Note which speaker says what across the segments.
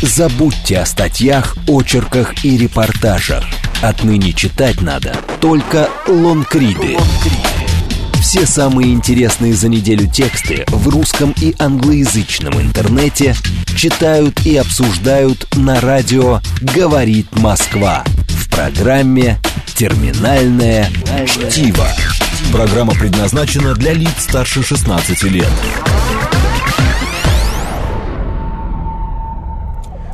Speaker 1: Забудьте о статьях, очерках и репортажах. Отныне читать надо только лонгриды. Все самые интересные за неделю тексты в русском и англоязычном интернете читают и обсуждают на радио «Говорит Москва» в программе «Терминальное чтиво». Программа предназначена для лиц старше 16 лет.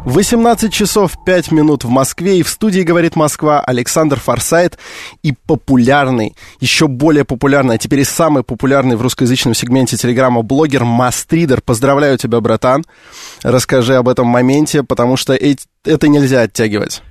Speaker 2: 18 часов 5 минут в Москве, и в студии «Говорит Москва» Александр Форсайт и популярный, еще более популярный, а теперь и самый популярный в русскоязычном сегменте телеграмма блогер Мастридер. Поздравляю тебя, братан. Расскажи об этом моменте, потому что это нельзя оттягивать.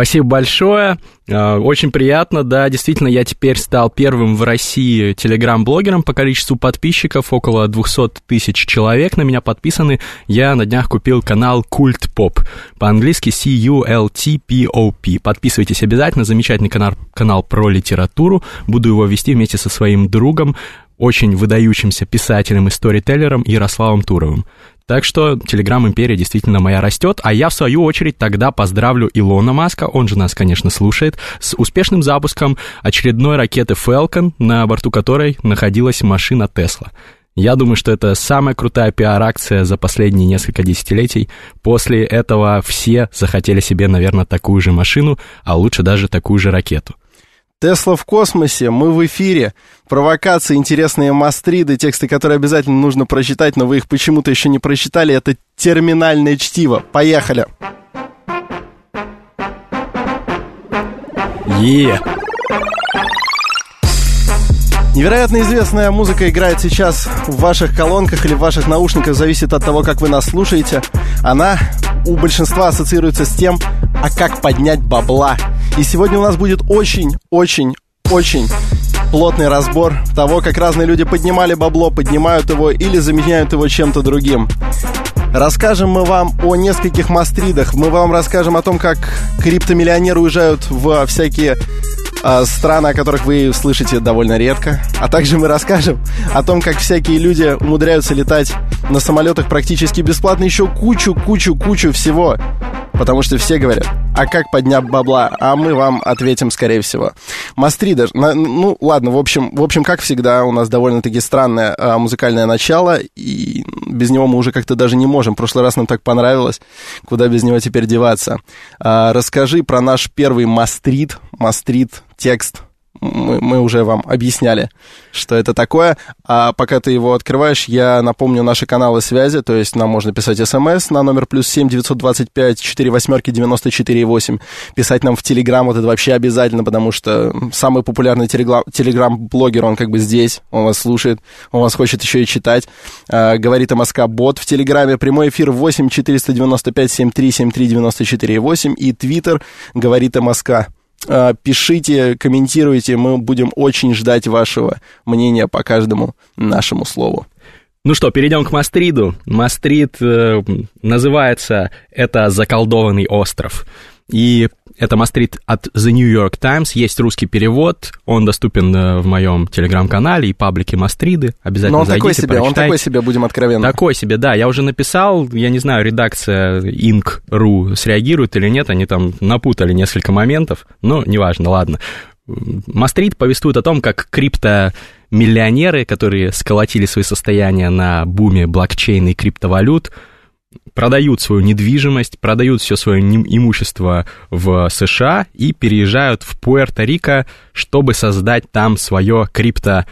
Speaker 3: Спасибо большое. А, очень приятно, да, действительно, я теперь стал первым в России телеграм-блогером по количеству подписчиков, около 200 тысяч человек на меня подписаны. Я на днях купил канал Культ Поп, по-английски C-U-L-T-P-O-P. Подписывайтесь обязательно, замечательный канал, канал про литературу, буду его вести вместе со своим другом, очень выдающимся писателем и сторителлером Ярославом Туровым. Так что Telegram империя действительно моя растет, а я в свою очередь тогда поздравлю Илона Маска, он же нас, конечно, слушает, с успешным запуском очередной ракеты Falcon, на борту которой находилась машина Тесла. Я думаю, что это самая крутая пиар-акция за последние несколько десятилетий. После этого все захотели себе, наверное, такую же машину, а лучше даже такую же ракету.
Speaker 2: Тесла в космосе, мы в эфире. Провокации, интересные мастриды, тексты, которые обязательно нужно прочитать, но вы их почему-то еще не прочитали. Это терминальное чтиво. Поехали.
Speaker 3: Е.
Speaker 2: Невероятно известная музыка играет сейчас в ваших колонках или в ваших наушниках, зависит от того, как вы нас слушаете. Она у большинства ассоциируется с тем, а как поднять бабла. И сегодня у нас будет очень-очень-очень плотный разбор того, как разные люди поднимали бабло, поднимают его или заменяют его чем-то другим. Расскажем мы вам о нескольких мастридах. Мы вам расскажем о том, как криптомиллионеры уезжают в всякие страны, о которых вы слышите довольно редко. А также мы расскажем о том, как всякие люди умудряются летать на самолетах практически бесплатно. Еще кучу, кучу, кучу всего. Потому что все говорят, а как поднять бабла? А мы вам ответим, скорее всего. Мастрида, ну ладно, в общем, в общем, как всегда, у нас довольно-таки странное а, музыкальное начало, и без него мы уже как-то даже не можем. В прошлый раз нам так понравилось, куда без него теперь деваться. А, расскажи про наш первый мастрит, мастрит текст мы, мы уже вам объясняли, что это такое. А пока ты его открываешь, я напомню наши каналы связи, то есть нам можно писать смс на номер плюс семь девятьсот двадцать пять четыре восьмерки девяносто четыре восемь. Писать нам в Телеграм, вот это вообще обязательно, потому что самый популярный Телеграм-блогер, он как бы здесь, он вас слушает, он вас хочет еще и читать. А, говорит МСК Бот в Телеграме, прямой эфир 8 495 73 73 94 8 и Твиттер говорит МСК. А, пишите, комментируйте, мы будем очень ждать вашего мнения по каждому нашему слову.
Speaker 3: Ну что, перейдем к Мастриду. Мастрид э, называется «Это заколдованный остров». И это Мастрит от The New York Times. Есть русский перевод. Он доступен э, в моем телеграм-канале и паблике Мастриды. Обязательно Но он зайдите,
Speaker 2: такой себе, прочитайте. Он такой себе, будем откровенны.
Speaker 3: Такой себе, да. Я уже написал. Я не знаю, редакция Inc.ru среагирует или нет. Они там напутали несколько моментов. Но неважно, ладно. Мастрит повествует о том, как крипто миллионеры, которые сколотили свои состояния на буме блокчейна и криптовалют, продают свою недвижимость, продают все свое имущество в США и переезжают в Пуэрто-Рико, чтобы создать там свое крипто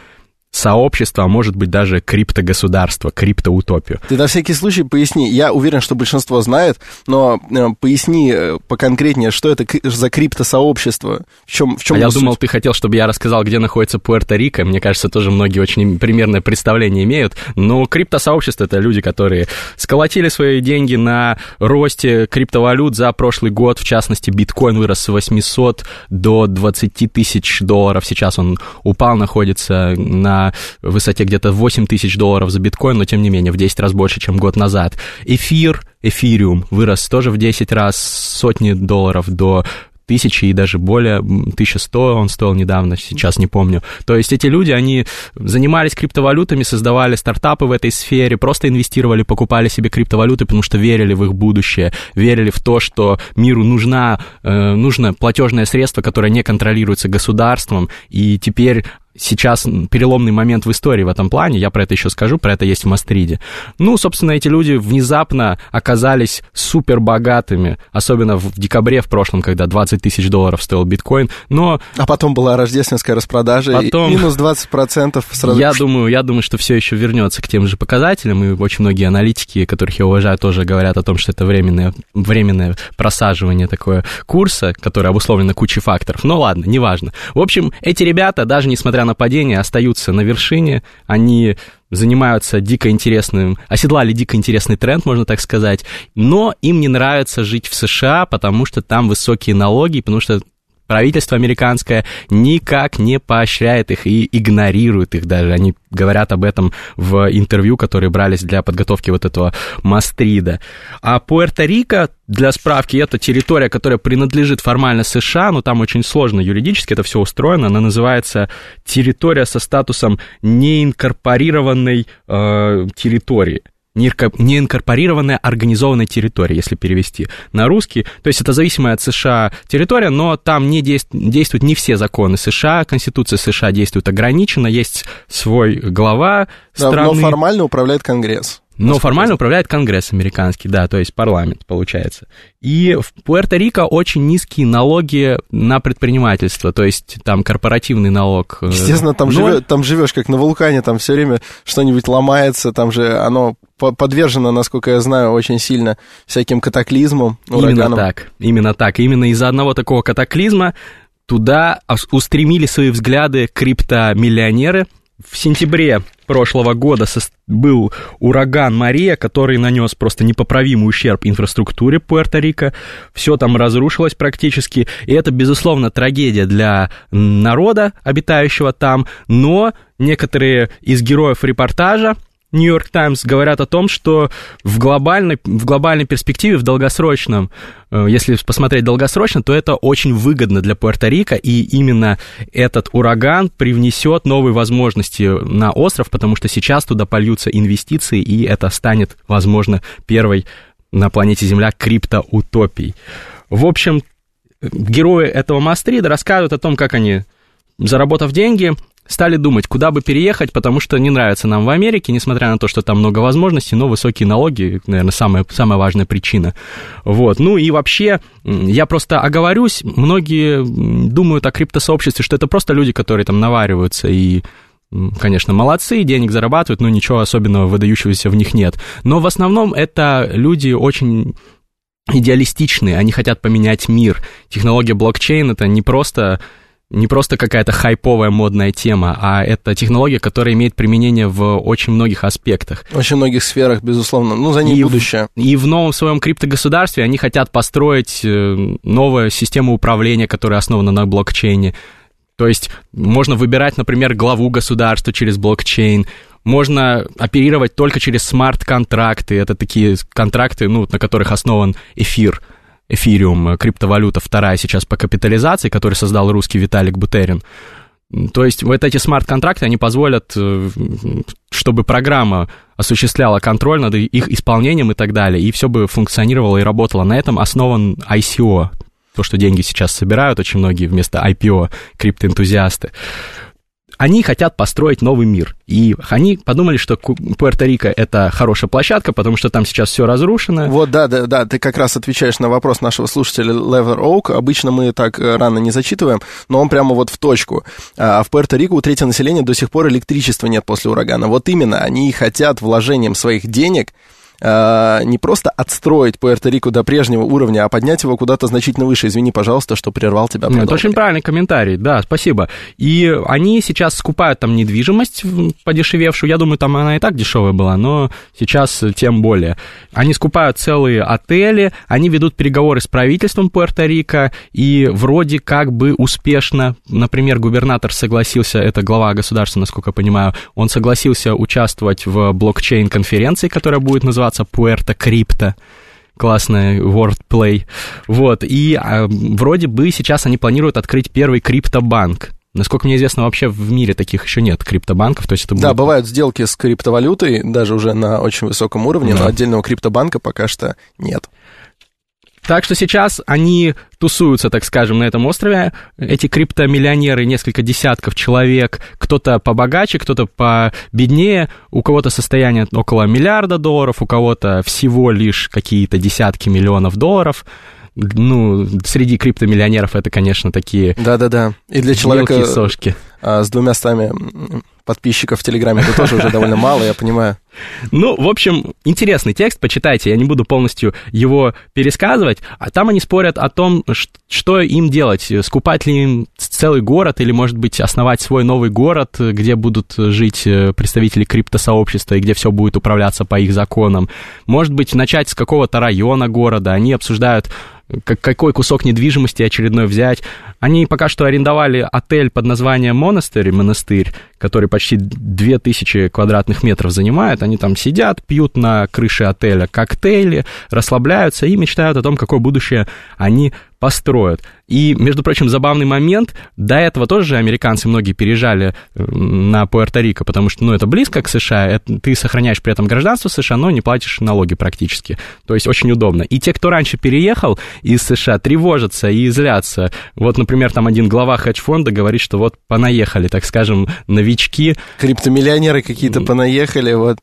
Speaker 3: сообщество, а может быть даже криптогосударство, криптоутопию.
Speaker 2: Ты на всякий случай поясни. Я уверен, что большинство знает, но э, поясни э, поконкретнее, что это за криптосообщество, в чем, в чем
Speaker 3: а я суть? думал, ты хотел, чтобы я рассказал, где находится Пуэрто-Рико. Мне кажется, тоже многие очень примерное представление имеют. Но криптосообщество — это люди, которые сколотили свои деньги на росте криптовалют за прошлый год. В частности, биткоин вырос с 800 до 20 тысяч долларов. Сейчас он упал, находится на высоте где-то 8 тысяч долларов за биткоин, но тем не менее в 10 раз больше, чем год назад. Эфир, эфириум вырос тоже в 10 раз, сотни долларов до тысячи и даже более 1100 он стоил недавно, сейчас не помню. То есть эти люди, они занимались криптовалютами, создавали стартапы в этой сфере, просто инвестировали, покупали себе криптовалюты, потому что верили в их будущее, верили в то, что миру нужна, э, нужно платежное средство, которое не контролируется государством, и теперь сейчас переломный момент в истории в этом плане, я про это еще скажу, про это есть в Мастриде. Ну, собственно, эти люди внезапно оказались супер богатыми, особенно в декабре в прошлом, когда 20 тысяч долларов стоил биткоин, но...
Speaker 2: А потом была рождественская распродажа, потом... и минус 20% сразу...
Speaker 3: Я думаю, я думаю, что все еще вернется к тем же показателям, и очень многие аналитики, которых я уважаю, тоже говорят о том, что это временное, временное просаживание такое курса, которое обусловлено кучей факторов. Но ладно, неважно. В общем, эти ребята, даже несмотря на падение, остаются на вершине, они занимаются дико интересным, оседлали дико интересный тренд, можно так сказать, но им не нравится жить в США, потому что там высокие налоги, потому что правительство американское никак не поощряет их и игнорирует их даже. Они говорят об этом в интервью, которые брались для подготовки вот этого Мастрида. А Пуэрто-Рико, для справки, это территория, которая принадлежит формально США, но там очень сложно юридически это все устроено. Она называется территория со статусом неинкорпорированной э, территории неинкорпорированная организованная территория, если перевести на русский. То есть это зависимая от США территория, но там не действуют не все законы США, Конституция США действует ограниченно, есть свой глава страны.
Speaker 2: но формально управляет Конгресс.
Speaker 3: Но формально управляет Конгресс американский, да, то есть парламент, получается. И в Пуэрто-Рико очень низкие налоги на предпринимательство, то есть там корпоративный налог.
Speaker 2: Э, Естественно, там, живё, там живешь как на вулкане, там все время что-нибудь ломается, там же оно подвержено, насколько я знаю, очень сильно всяким катаклизмам,
Speaker 3: ураганам. Именно так, именно так. Именно из-за одного такого катаклизма туда устремили свои взгляды криптомиллионеры. В сентябре прошлого года был ураган Мария, который нанес просто непоправимый ущерб инфраструктуре Пуэрто-Рико. Все там разрушилось практически. И это, безусловно, трагедия для народа, обитающего там. Но некоторые из героев репортажа Нью-Йорк Таймс говорят о том, что в глобальной, в глобальной перспективе, в долгосрочном, э, если посмотреть долгосрочно, то это очень выгодно для Пуэрто-Рико, и именно этот ураган привнесет новые возможности на остров, потому что сейчас туда польются инвестиции, и это станет, возможно, первой на планете Земля криптоутопией. В общем, герои этого Мастрида рассказывают о том, как они, заработав деньги, стали думать, куда бы переехать, потому что не нравится нам в Америке, несмотря на то, что там много возможностей, но высокие налоги, наверное, самая, самая важная причина. Вот. Ну и вообще, я просто оговорюсь, многие думают о криптосообществе, что это просто люди, которые там навариваются и конечно, молодцы, денег зарабатывают, но ничего особенного выдающегося в них нет. Но в основном это люди очень идеалистичные, они хотят поменять мир. Технология блокчейн — это не просто не просто какая-то хайповая модная тема, а это технология, которая имеет применение в очень многих аспектах.
Speaker 2: В очень многих сферах, безусловно. Ну, за ней и будущее.
Speaker 3: В, и в новом своем криптогосударстве они хотят построить э, новую систему управления, которая основана на блокчейне. То есть можно выбирать, например, главу государства через блокчейн, можно оперировать только через смарт-контракты. Это такие контракты, ну, на которых основан эфир – эфириум, э, криптовалюта вторая сейчас по капитализации, который создал русский Виталик Бутерин. То есть вот эти смарт-контракты, они позволят, э, чтобы программа осуществляла контроль над их исполнением и так далее, и все бы функционировало и работало. На этом основан ICO, то, что деньги сейчас собирают очень многие вместо IPO, криптоэнтузиасты они хотят построить новый мир. И они подумали, что Пуэрто-Рико это хорошая площадка, потому что там сейчас все разрушено.
Speaker 2: Вот, да, да, да, ты как раз отвечаешь на вопрос нашего слушателя Левер Оук. Обычно мы так э, рано не зачитываем, но он прямо вот в точку. А в Пуэрто-Рико у третьего населения до сих пор электричества нет после урагана. Вот именно, они хотят вложением своих денег э, не просто отстроить Пуэрто-Рико до прежнего уровня, а поднять его куда-то значительно выше. Извини, пожалуйста, что прервал тебя.
Speaker 3: Продолжи. Это очень правильный комментарий, да, спасибо. И они сейчас скупают там недвижимость подешевевшую. Я думаю, там она и так дешевая была, но сейчас тем более. Они скупают целые отели, они ведут переговоры с правительством Пуэрто-Рико, и вроде как бы успешно, например, губернатор согласился, это глава государства, насколько я понимаю, он согласился участвовать в блокчейн-конференции, которая будет называться называться Пуэрто Крипто, классный wordplay. Вот, и а, вроде бы сейчас они планируют открыть первый криптобанк. Насколько мне известно, вообще в мире таких еще нет криптобанков, то есть это будет...
Speaker 2: Да, бывают сделки с криптовалютой, даже уже на очень высоком уровне, да. но отдельного криптобанка пока что нет.
Speaker 3: Так что сейчас они тусуются, так скажем, на этом острове. Эти криптомиллионеры, несколько десятков человек, кто-то побогаче, кто-то победнее, у кого-то состояние около миллиарда долларов, у кого-то всего лишь какие-то десятки миллионов долларов ну, среди криптомиллионеров это, конечно, такие...
Speaker 2: Да-да-да. И для человека сошки. А, с двумя стами подписчиков в Телеграме это тоже уже довольно мало, я понимаю.
Speaker 3: Ну, в общем, интересный текст, почитайте, я не буду полностью его пересказывать, а там они спорят о том, что им делать, скупать ли им целый город или, может быть, основать свой новый город, где будут жить э, представители криптосообщества и где все будет управляться по их законам. Может быть, начать с какого-то района города, они обсуждают какой кусок недвижимости очередной взять. Они пока что арендовали отель под названием Монастырь, монастырь, который почти 2000 квадратных метров занимает. Они там сидят, пьют на крыше отеля коктейли, расслабляются и мечтают о том, какое будущее они построят. И, между прочим, забавный момент, до этого тоже американцы многие переезжали на Пуэрто-Рико, потому что, ну, это близко к США, это, ты сохраняешь при этом гражданство США, но не платишь налоги практически. То есть очень удобно. И те, кто раньше переехал из США, тревожатся и злятся. Вот, например, там один глава хедж-фонда говорит, что вот понаехали, так скажем, новички.
Speaker 2: Криптомиллионеры какие-то понаехали, вот.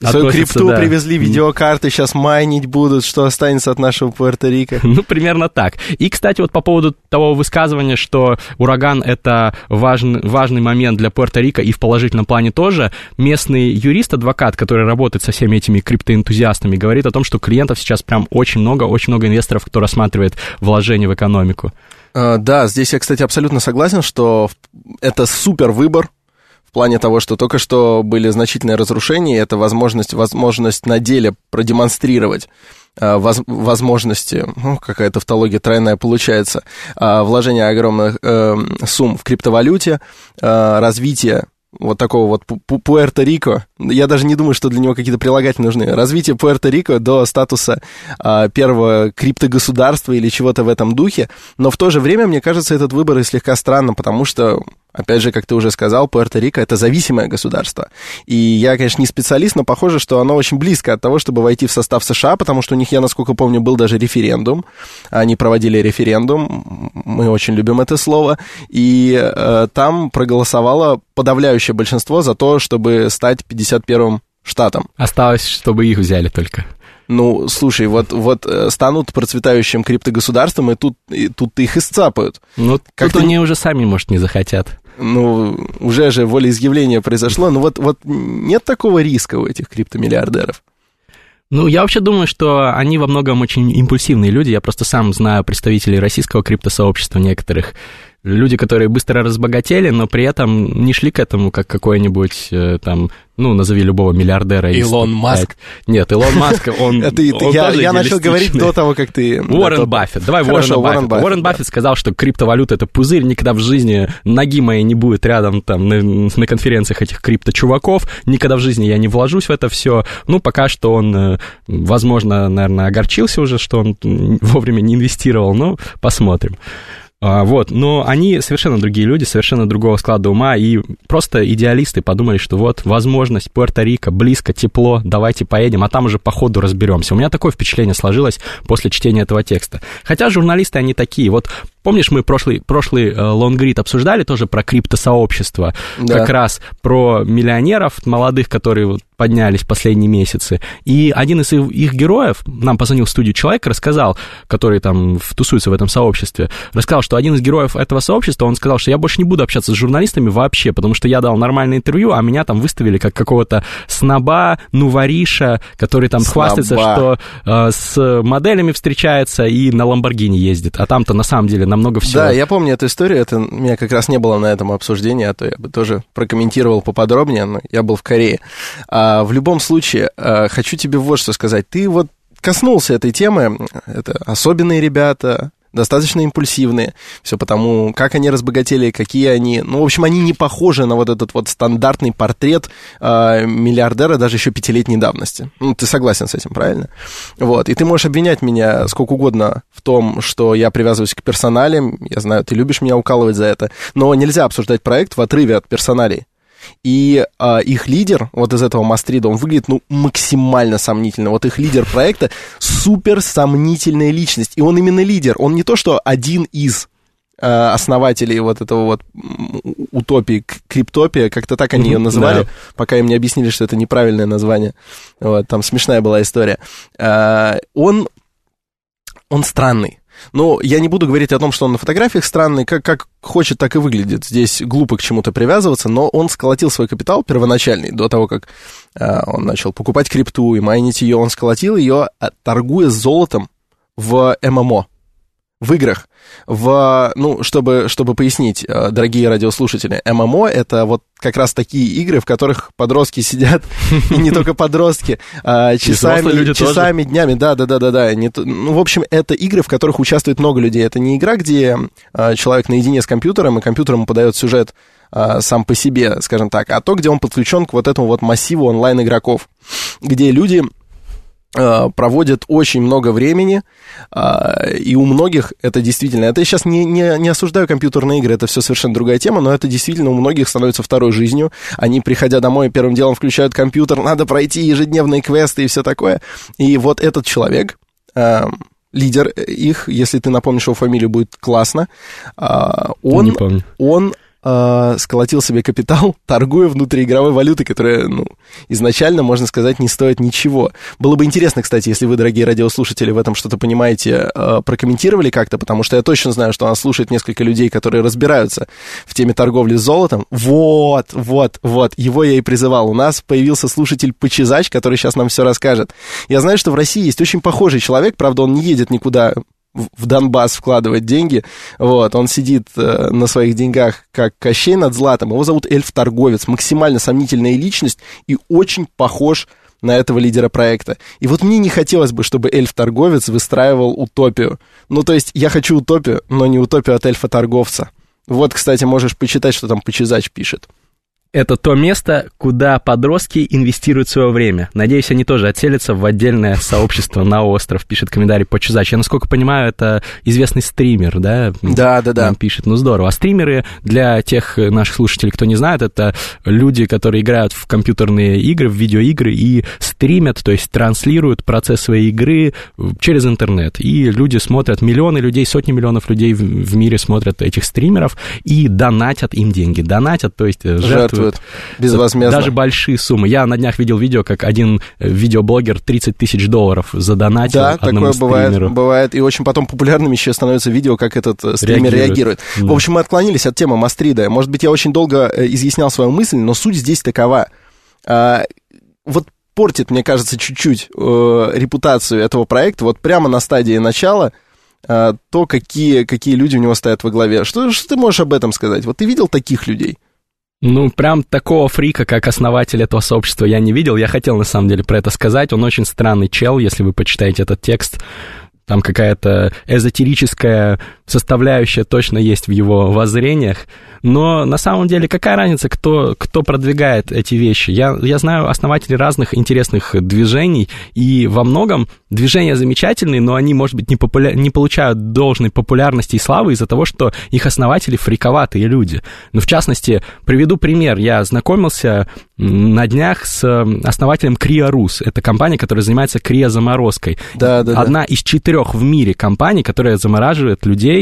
Speaker 2: Свою крипту да. привезли, видеокарты, сейчас майнить будут, что останется от нашего Пуэрто-Рико.
Speaker 3: Ну, примерно так. И, кстати, вот по поводу того высказывания, что ураган — это важный, важный момент для Пуэрто-Рико и в положительном плане тоже, местный юрист-адвокат, который работает со всеми этими криптоэнтузиастами, говорит о том, что клиентов сейчас прям очень много, очень много инвесторов, кто рассматривает вложения в экономику.
Speaker 2: А, да, здесь я, кстати, абсолютно согласен, что это супер выбор в плане того, что только что были значительные разрушения, это возможность, возможность на деле продемонстрировать Э, возможности, ну, какая-то тавтология тройная получается, э, вложения огромных э, сумм в криптовалюте, развитие вот такого вот Пуэрто-Рико. Я даже не думаю, что для него какие-то прилагательные нужны. Развитие Пуэрто-Рико до статуса а, первого криптогосударства или чего-то в этом духе. Но в то же время, мне кажется, этот выбор и слегка странно, потому что Опять же, как ты уже сказал, Пуэрто-Рико — это зависимое государство. И я, конечно, не специалист, но похоже, что оно очень близко от того, чтобы войти в состав США, потому что у них, я насколько помню, был даже референдум. Они проводили референдум, мы очень любим это слово, и э, там проголосовало подавляющее большинство за то, чтобы стать 51-м штатом.
Speaker 3: Осталось, чтобы их взяли только.
Speaker 2: Ну, слушай, вот, вот э, станут процветающим криптогосударством, и тут, и тут их исцапают.
Speaker 3: Ну, как тут они уже сами, может, не захотят.
Speaker 2: Ну, уже же волеизъявление произошло, но вот, вот нет такого риска у этих криптомиллиардеров.
Speaker 3: Ну, я вообще думаю, что они во многом очень импульсивные люди. Я просто сам знаю представителей российского криптосообщества некоторых, люди, которые быстро разбогатели, но при этом не шли к этому, как какой-нибудь э, там, ну, назови любого миллиардера.
Speaker 2: Илон Маск?
Speaker 3: Нет, Илон Маск, он
Speaker 2: Я начал говорить до того, как ты...
Speaker 3: Уоррен Баффет, давай Уоррен Баффет. Уоррен Баффет сказал, что криптовалюта — это пузырь, никогда в жизни ноги моей не будет рядом там на конференциях этих крипто-чуваков, никогда в жизни я не вложусь в это все. Ну, пока что он, э, возможно, наверное, огорчился уже, что он вовремя не инвестировал, но посмотрим. А, вот, но они совершенно другие люди, совершенно другого склада ума, и просто идеалисты подумали, что вот возможность Пуэрто-Рико, близко, тепло, давайте поедем, а там уже по ходу разберемся. У меня такое впечатление сложилось после чтения этого текста. Хотя журналисты они такие, вот Помнишь, мы прошлый, прошлый лонгрид обсуждали тоже про криптосообщество, да. как раз про миллионеров молодых, которые вот поднялись в последние месяцы. И один из их, их героев, нам позвонил в студию человек, рассказал, который там тусуется в этом сообществе, рассказал, что один из героев этого сообщества, он сказал, что я больше не буду общаться с журналистами вообще, потому что я дал нормальное интервью, а меня там выставили как какого-то сноба, нувариша, который там сноба. хвастается, что э, с моделями встречается и на Ламборгини ездит, а там-то на самом деле намного всего.
Speaker 2: Да, я помню эту историю, это у меня как раз не было на этом обсуждении, а то я бы тоже прокомментировал поподробнее, но я был в Корее. А, в любом случае, а, хочу тебе вот что сказать. Ты вот коснулся этой темы, это особенные ребята, достаточно импульсивные. Все потому, как они разбогатели, какие они... Ну, в общем, они не похожи на вот этот вот стандартный портрет э, миллиардера даже еще пятилетней давности. Ну, ты согласен с этим, правильно? Вот. И ты можешь обвинять меня сколько угодно в том, что я привязываюсь к персоналям. Я знаю, ты любишь меня укалывать за это. Но нельзя обсуждать проект в отрыве от персоналей. И а, их лидер, вот из этого Мастрида, он выглядит, ну, максимально сомнительно. Вот их лидер проекта супер сомнительная личность. И он именно лидер. Он не то, что один из а, основателей вот этого вот утопии, криптопия, как-то так они ее называли, да. пока им не объяснили, что это неправильное название. Вот, там смешная была история. А, он, он странный. Но я не буду говорить о том, что он на фотографиях странный, как, как хочет, так и выглядит. Здесь глупо к чему-то привязываться, но он сколотил свой капитал первоначальный, до того, как э, он начал покупать крипту и майнить ее. Он сколотил ее, а, торгуя золотом в ММО в играх. В, ну, чтобы, чтобы пояснить, э, дорогие радиослушатели, ММО — это вот как раз такие игры, в которых подростки сидят, и не только подростки, а часами, часами, днями, да-да-да-да-да. Ну, в общем, это игры, в которых участвует много людей. Это не игра, где э, человек наедине с компьютером, и компьютер ему подает сюжет э, сам по себе, скажем так, а то, где он подключен к вот этому вот массиву онлайн-игроков, где люди проводят очень много времени, э, и у многих это действительно... Это я сейчас не, не, не осуждаю компьютерные игры, это все совершенно другая тема, но это действительно у многих становится второй жизнью. Они, приходя домой, первым делом включают компьютер, надо пройти ежедневные квесты и все такое. И вот этот человек, э, лидер их, если ты напомнишь его фамилию, будет классно. Он, он э, сколотил себе капитал, торгуя внутриигровой валютой, которая, ну, изначально, можно сказать, не стоит ничего. Было бы интересно, кстати, если вы, дорогие радиослушатели, в этом что-то понимаете, э, прокомментировали как-то, потому что я точно знаю, что нас слушает несколько людей, которые разбираются в теме торговли с золотом. Вот, вот, вот, его я и призывал. У нас появился слушатель Почезач, который сейчас нам все расскажет. Я знаю, что в России есть очень похожий человек, правда, он не едет никуда в Донбасс вкладывать деньги. Вот, он сидит э, на своих деньгах, как Кощей над златом. Его зовут Эльф-торговец. Максимально сомнительная личность и очень похож на этого лидера проекта. И вот мне не хотелось бы, чтобы эльф-торговец выстраивал утопию. Ну, то есть я хочу утопию, но не утопию от эльфа-торговца. Вот, кстати, можешь почитать, что там Почезач пишет
Speaker 3: это то место, куда подростки инвестируют свое время. Надеюсь, они тоже отселятся в отдельное сообщество на остров, пишет комментарий по Чузач. Я, насколько понимаю, это известный стример, да?
Speaker 2: Да, да, да. Нам
Speaker 3: пишет, ну здорово. А стримеры, для тех наших слушателей, кто не знает, это люди, которые играют в компьютерные игры, в видеоигры и стримят, то есть транслируют процесс своей игры через интернет. И люди смотрят, миллионы людей, сотни миллионов людей в мире смотрят этих стримеров и донатят им деньги. Донатят, то есть жертвуют
Speaker 2: жертвуют безвозмездно.
Speaker 3: Даже большие суммы. Я на днях видел видео, как один видеоблогер 30 тысяч долларов задонатил
Speaker 2: Да, такое бывает, бывает. И очень потом популярными еще становятся видео, как этот э, стример реагирует. реагирует. Да. В общем, мы отклонились от темы Мастрида. Может быть, я очень долго э, изъяснял свою мысль, но суть здесь такова. А, вот портит, мне кажется, чуть-чуть э, репутацию этого проекта, вот прямо на стадии начала, э, то, какие, какие люди у него стоят во главе. Что, что ты можешь об этом сказать? Вот ты видел таких людей?
Speaker 3: Ну, прям такого фрика, как основатель этого сообщества, я не видел. Я хотел, на самом деле, про это сказать. Он очень странный чел, если вы почитаете этот текст. Там какая-то эзотерическая составляющая точно есть в его воззрениях. Но на самом деле какая разница, кто, кто продвигает эти вещи? Я, я знаю основателей разных интересных движений, и во многом движения замечательные, но они, может быть, не, популя... не получают должной популярности и славы из-за того, что их основатели фриковатые люди. Ну, в частности, приведу пример. Я знакомился на днях с основателем Криорус. Это компания, которая занимается криозаморозкой.
Speaker 2: Да, да,
Speaker 3: Одна да. из четырех в мире компаний, которая замораживает людей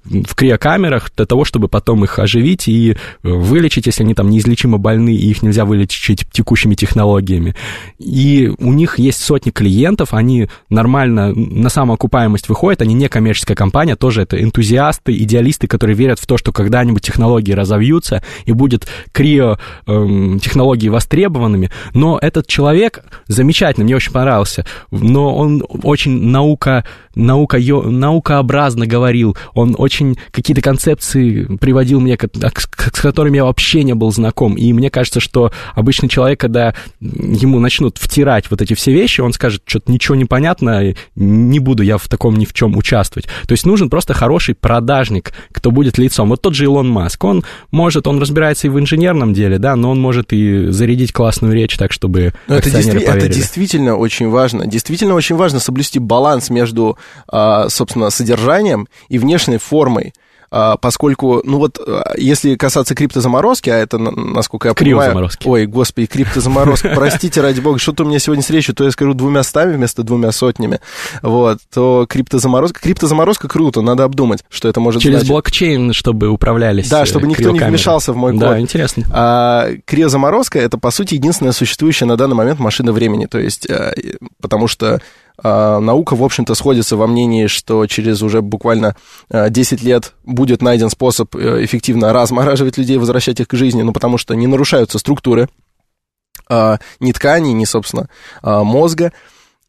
Speaker 3: в криокамерах для того, чтобы потом их оживить и э, вылечить, если они там неизлечимо больны, и их нельзя вылечить текущими технологиями. И у них есть сотни клиентов, они нормально на самоокупаемость выходят, они не коммерческая компания, тоже это энтузиасты, идеалисты, которые верят в то, что когда-нибудь технологии разовьются и будет крио эм, востребованными. Но этот человек замечательный, мне очень понравился, но он очень наука, наука, наукообразно говорил, он очень очень какие-то концепции приводил мне, с которыми я вообще не был знаком. И мне кажется, что обычный человек, когда ему начнут втирать вот эти все вещи, он скажет, что-то ничего не понятно, не буду я в таком ни в чем участвовать. То есть нужен просто хороший продажник, кто будет лицом. Вот тот же Илон Маск, он может, он разбирается и в инженерном деле, да, но он может и зарядить классную речь так, чтобы
Speaker 2: но это, действи- это действительно очень важно. Действительно очень важно соблюсти баланс между, а, собственно, содержанием и внешней формой. А, поскольку, ну вот, а, если касаться криптозаморозки, а это, насколько я понимаю... Ой, господи, криптозаморозка, простите, ради бога, что-то у меня сегодня с речью, то я скажу двумя стами вместо двумя сотнями, вот, то криптозаморозка... Криптозаморозка круто, надо обдумать, что это может
Speaker 3: Через значить. блокчейн, чтобы управлялись
Speaker 2: Да, чтобы никто не вмешался в мой код.
Speaker 3: Да, интересно.
Speaker 2: А криозаморозка — это, по сути, единственная существующая на данный момент машина времени, то есть, э, потому что наука, в общем-то, сходится во мнении, что через уже буквально 10 а, лет будет найден способ э, эффективно размораживать людей, возвращать их к жизни, ну, потому что не нарушаются структуры а, ни тканей, ни, собственно, мозга.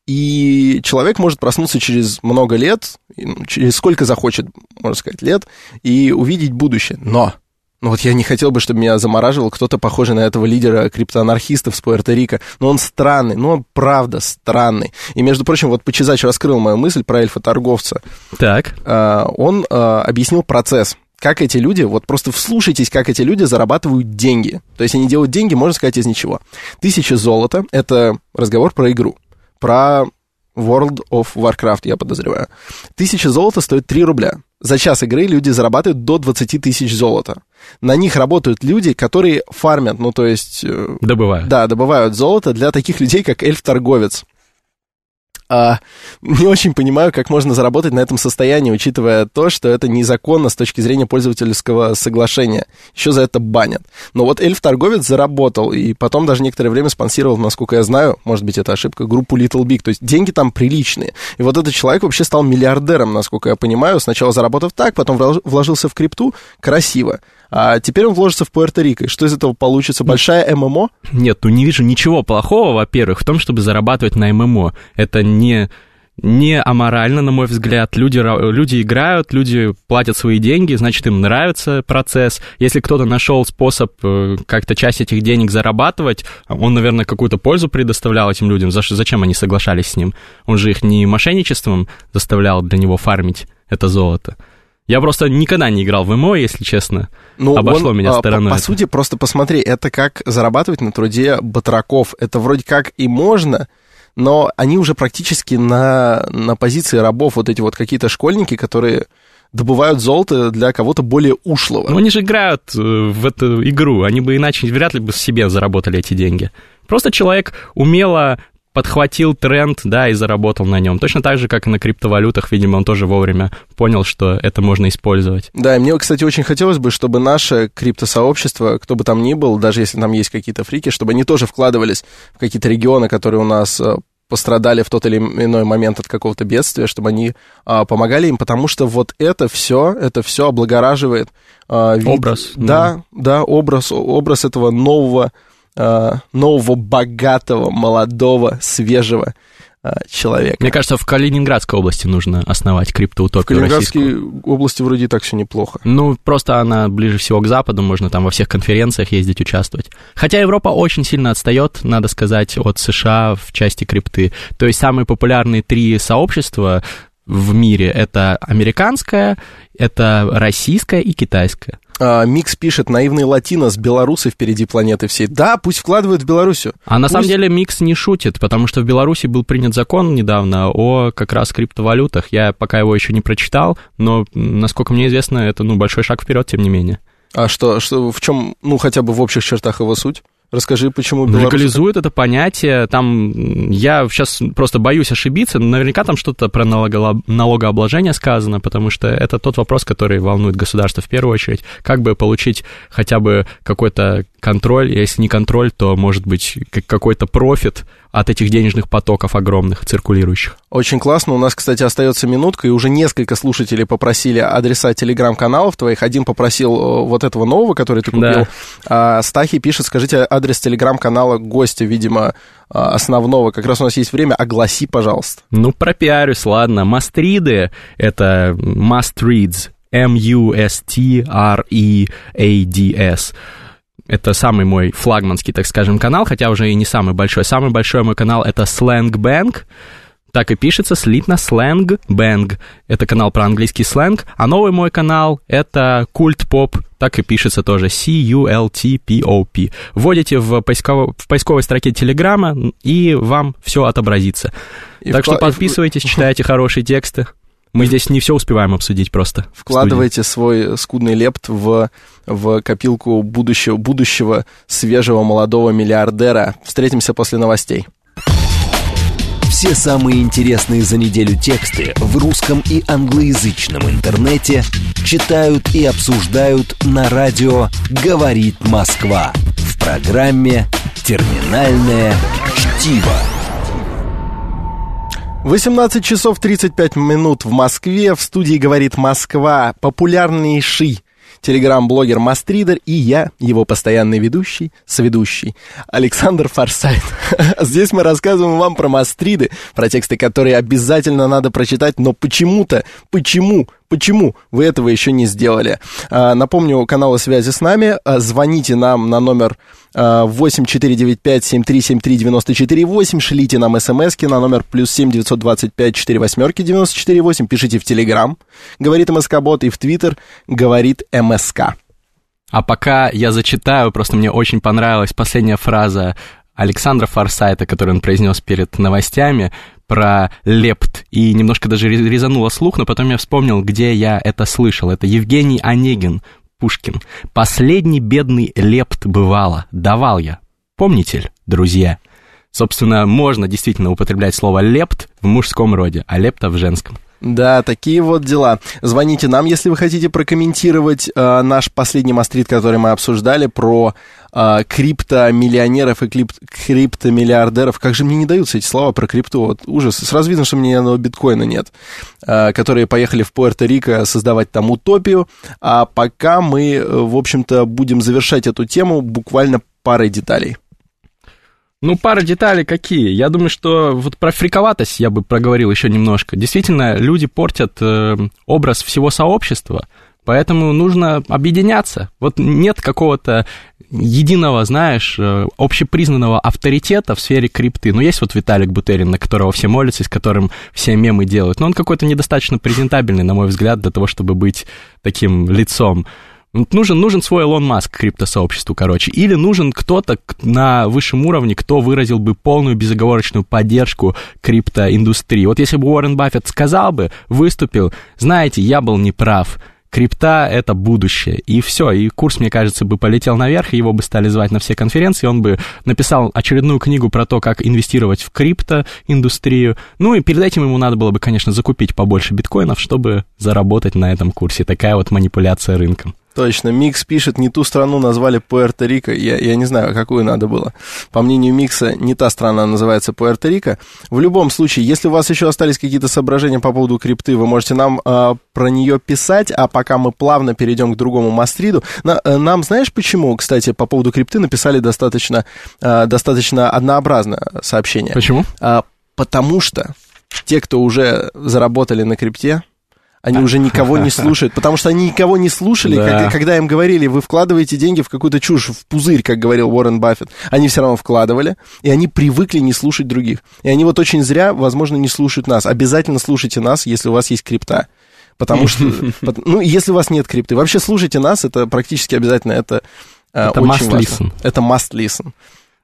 Speaker 2: И человек может проснуться через много лет, ну, через сколько захочет, можно сказать, лет, и увидеть будущее. Но ну вот я не хотел бы, чтобы меня замораживал кто-то похожий на этого лидера криптоанархистов с Пуэрто-Рико. Но он странный, ну он правда странный. И, между прочим, вот Почезач раскрыл мою мысль про эльфа-торговца.
Speaker 3: Так.
Speaker 2: А, он а, объяснил процесс как эти люди, вот просто вслушайтесь, как эти люди зарабатывают деньги. То есть они делают деньги, можно сказать, из ничего. Тысяча золота — это разговор про игру, про World of Warcraft, я подозреваю. Тысяча золота стоит 3 рубля. За час игры люди зарабатывают до 20 тысяч золота. На них работают люди, которые фармят, ну то есть...
Speaker 3: Э, добывают.
Speaker 2: Да, добывают золото для таких людей, как эльф-торговец а, не очень понимаю, как можно заработать на этом состоянии, учитывая то, что это незаконно с точки зрения пользовательского соглашения. Еще за это банят. Но вот эльф-торговец заработал, и потом даже некоторое время спонсировал, насколько я знаю, может быть, это ошибка, группу Little Big. То есть деньги там приличные. И вот этот человек вообще стал миллиардером, насколько я понимаю, сначала заработав так, потом вложился в крипту, красиво. А теперь он вложится в Пуэрто-Рико. Что из этого получится? Большая ММО?
Speaker 3: Нет, ну не вижу ничего плохого, во-первых, в том, чтобы зарабатывать на ММО. Это не не аморально, на мой взгляд. Люди, люди играют, люди платят свои деньги, значит, им нравится процесс. Если кто-то нашел способ э, как-то часть этих денег зарабатывать, он, наверное, какую-то пользу предоставлял этим людям. Зачем они соглашались с ним? Он же их не мошенничеством заставлял для него фармить это золото. Я просто никогда не играл в ММО, если честно. Ну, Обошло он, меня стороной.
Speaker 2: По, по сути, просто посмотри, это как зарабатывать на труде батраков. Это вроде как и можно, но они уже практически на, на позиции рабов, вот эти вот какие-то школьники, которые добывают золото для кого-то более ушлого.
Speaker 3: Ну, они же играют э, в эту игру, они бы иначе вряд ли бы себе заработали эти деньги. Просто человек умело подхватил тренд, да, и заработал на нем. Точно так же, как и на криптовалютах, видимо, он тоже вовремя понял, что это можно использовать.
Speaker 2: Да, и мне, кстати, очень хотелось бы, чтобы наше криптосообщество, кто бы там ни был, даже если там есть какие-то фрики, чтобы они тоже вкладывались в какие-то регионы, которые у нас э, пострадали в тот или иной момент от какого-то бедствия, чтобы они а, помогали им, потому что вот это все, это все облагораживает
Speaker 3: а, вид, образ.
Speaker 2: Да, да, да, образ, образ этого нового Э, нового, богатого, молодого, свежего э, человека.
Speaker 3: Мне кажется, в Калининградской области нужно основать криптоутопию
Speaker 2: В Калининградской российскую. области вроде и так все неплохо.
Speaker 3: Ну, просто она ближе всего к Западу, можно там во всех конференциях ездить, участвовать. Хотя Европа очень сильно отстает, надо сказать, от США в части крипты. То есть самые популярные три сообщества в мире это американское, это российское и китайское.
Speaker 2: А, Микс пишет, наивные латиносы, белорусы впереди планеты всей. Да, пусть вкладывают в Белоруссию.
Speaker 3: А
Speaker 2: пусть...
Speaker 3: на самом деле Микс не шутит, потому что в Беларуси был принят закон недавно о как раз криптовалютах. Я пока его еще не прочитал, но, насколько мне известно, это ну, большой шаг вперед, тем не менее.
Speaker 2: А что, что, в чем, ну, хотя бы в общих чертах его суть? Расскажи, почему
Speaker 3: Беларусь... Легализует это понятие, там, я сейчас просто боюсь ошибиться, наверняка там что-то про налогообложение сказано, потому что это тот вопрос, который волнует государство в первую очередь. Как бы получить хотя бы какой-то контроль, если не контроль, то, может быть, какой-то профит от этих денежных потоков огромных, циркулирующих.
Speaker 2: Очень классно. У нас, кстати, остается минутка, и уже несколько слушателей попросили адреса телеграм-каналов твоих. Один попросил э, вот этого нового, который ты купил. Да. А, Стахи пишет, скажите адрес телеграм-канала гостя, видимо, а, основного. Как раз у нас есть время, огласи, пожалуйста.
Speaker 3: Ну, пропиарюсь, ладно. Мастриды — это must reads M-U-S-T-R-E-A-D-S. Это самый мой флагманский, так скажем, канал, хотя уже и не самый большой. Самый большой мой канал — это Slang Bank. Так и пишется, слитно сленг бэнг. Это канал про английский сленг. А новый мой канал — это культ поп. Так и пишется тоже C-U-L-T-P-O-P. Вводите в, поисково, в поисковой строке Телеграма, и вам все отобразится. И так вкла... что подписывайтесь, читайте хорошие тексты. Мы здесь не все успеваем обсудить просто.
Speaker 2: Вкладывайте свой скудный лепт в, в копилку будущего, будущего свежего молодого миллиардера. Встретимся после новостей.
Speaker 1: Все самые интересные за неделю тексты в русском и англоязычном интернете читают и обсуждают на радио «Говорит Москва» в программе «Терминальное чтиво».
Speaker 2: 18 часов 35 минут в Москве. В студии «Говорит Москва» популярнейший телеграм-блогер Мастридер и я, его постоянный ведущий, соведущий, Александр Форсайт. Здесь мы рассказываем вам про Мастриды, про тексты, которые обязательно надо прочитать, но почему-то, почему Почему вы этого еще не сделали? А, напомню, каналы связи с нами. А, звоните нам на номер 8495-7373-94-8. Шлите нам смс на номер плюс 7 925 4 восьмерки 94 8. Пишите в Телеграм, говорит МСК-бот, и в Твиттер, говорит МСК.
Speaker 3: А пока я зачитаю, просто мне очень понравилась последняя фраза Александра Форсайта, который он произнес перед новостями про лепт, и немножко даже резануло слух, но потом я вспомнил, где я это слышал. Это Евгений Онегин, Пушкин. «Последний бедный лепт бывало, давал я». Помните друзья? Собственно, можно действительно употреблять слово «лепт» в мужском роде, а «лепта» в женском.
Speaker 2: Да, такие вот дела. Звоните нам, если вы хотите прокомментировать э, наш последний мастрит, который мы обсуждали, про э, криптомиллионеров и клип, криптомиллиардеров. Как же мне не даются эти слова про крипту? Вот ужас. Сразу видно, что мне одного биткоина нет. Э, которые поехали в Пуэрто-Рико создавать там утопию. А пока мы, в общем-то, будем завершать эту тему буквально парой деталей.
Speaker 3: Ну, пара деталей какие. Я думаю, что вот про фриковатость я бы проговорил еще немножко. Действительно, люди портят э, образ всего сообщества, поэтому нужно объединяться. Вот нет какого-то единого, знаешь, э, общепризнанного авторитета в сфере крипты. Ну, есть вот Виталик Бутерин, на которого все молятся, с которым все мемы делают. Но он какой-то недостаточно презентабельный, на мой взгляд, для того, чтобы быть таким лицом. Нужен, нужен свой Илон Маск криптосообществу, короче. Или нужен кто-то на высшем уровне, кто выразил бы полную безоговорочную поддержку криптоиндустрии. Вот если бы Уоррен Баффет сказал бы, выступил, знаете, я был неправ, крипта — это будущее. И все, и курс, мне кажется, бы полетел наверх, его бы стали звать на все конференции, он бы написал очередную книгу про то, как инвестировать в криптоиндустрию. Ну и перед этим ему надо было бы, конечно, закупить побольше биткоинов, чтобы заработать на этом курсе. Такая вот манипуляция рынком.
Speaker 2: Точно, Микс пишет, не ту страну назвали Пуэрто-Рико. Я, я не знаю, какую надо было. По мнению Микса, не та страна называется Пуэрто-Рико. В любом случае, если у вас еще остались какие-то соображения по поводу крипты, вы можете нам э, про нее писать, а пока мы плавно перейдем к другому мастриду. На, э, нам, знаешь, почему, кстати, по поводу крипты написали достаточно, э, достаточно однообразно сообщение?
Speaker 3: Почему?
Speaker 2: Э, потому что те, кто уже заработали на крипте, они уже никого не слушают, потому что они никого не слушали, да. как, когда им говорили, вы вкладываете деньги в какую-то чушь, в пузырь, как говорил Уоррен Баффет. Они все равно вкладывали, и они привыкли не слушать других. И они вот очень зря, возможно, не слушают нас. Обязательно слушайте нас, если у вас есть крипта. Потому что, ну, если у вас нет крипты, вообще слушайте нас, это практически обязательно, это,
Speaker 3: э, это очень must важно. Listen.
Speaker 2: Это must listen.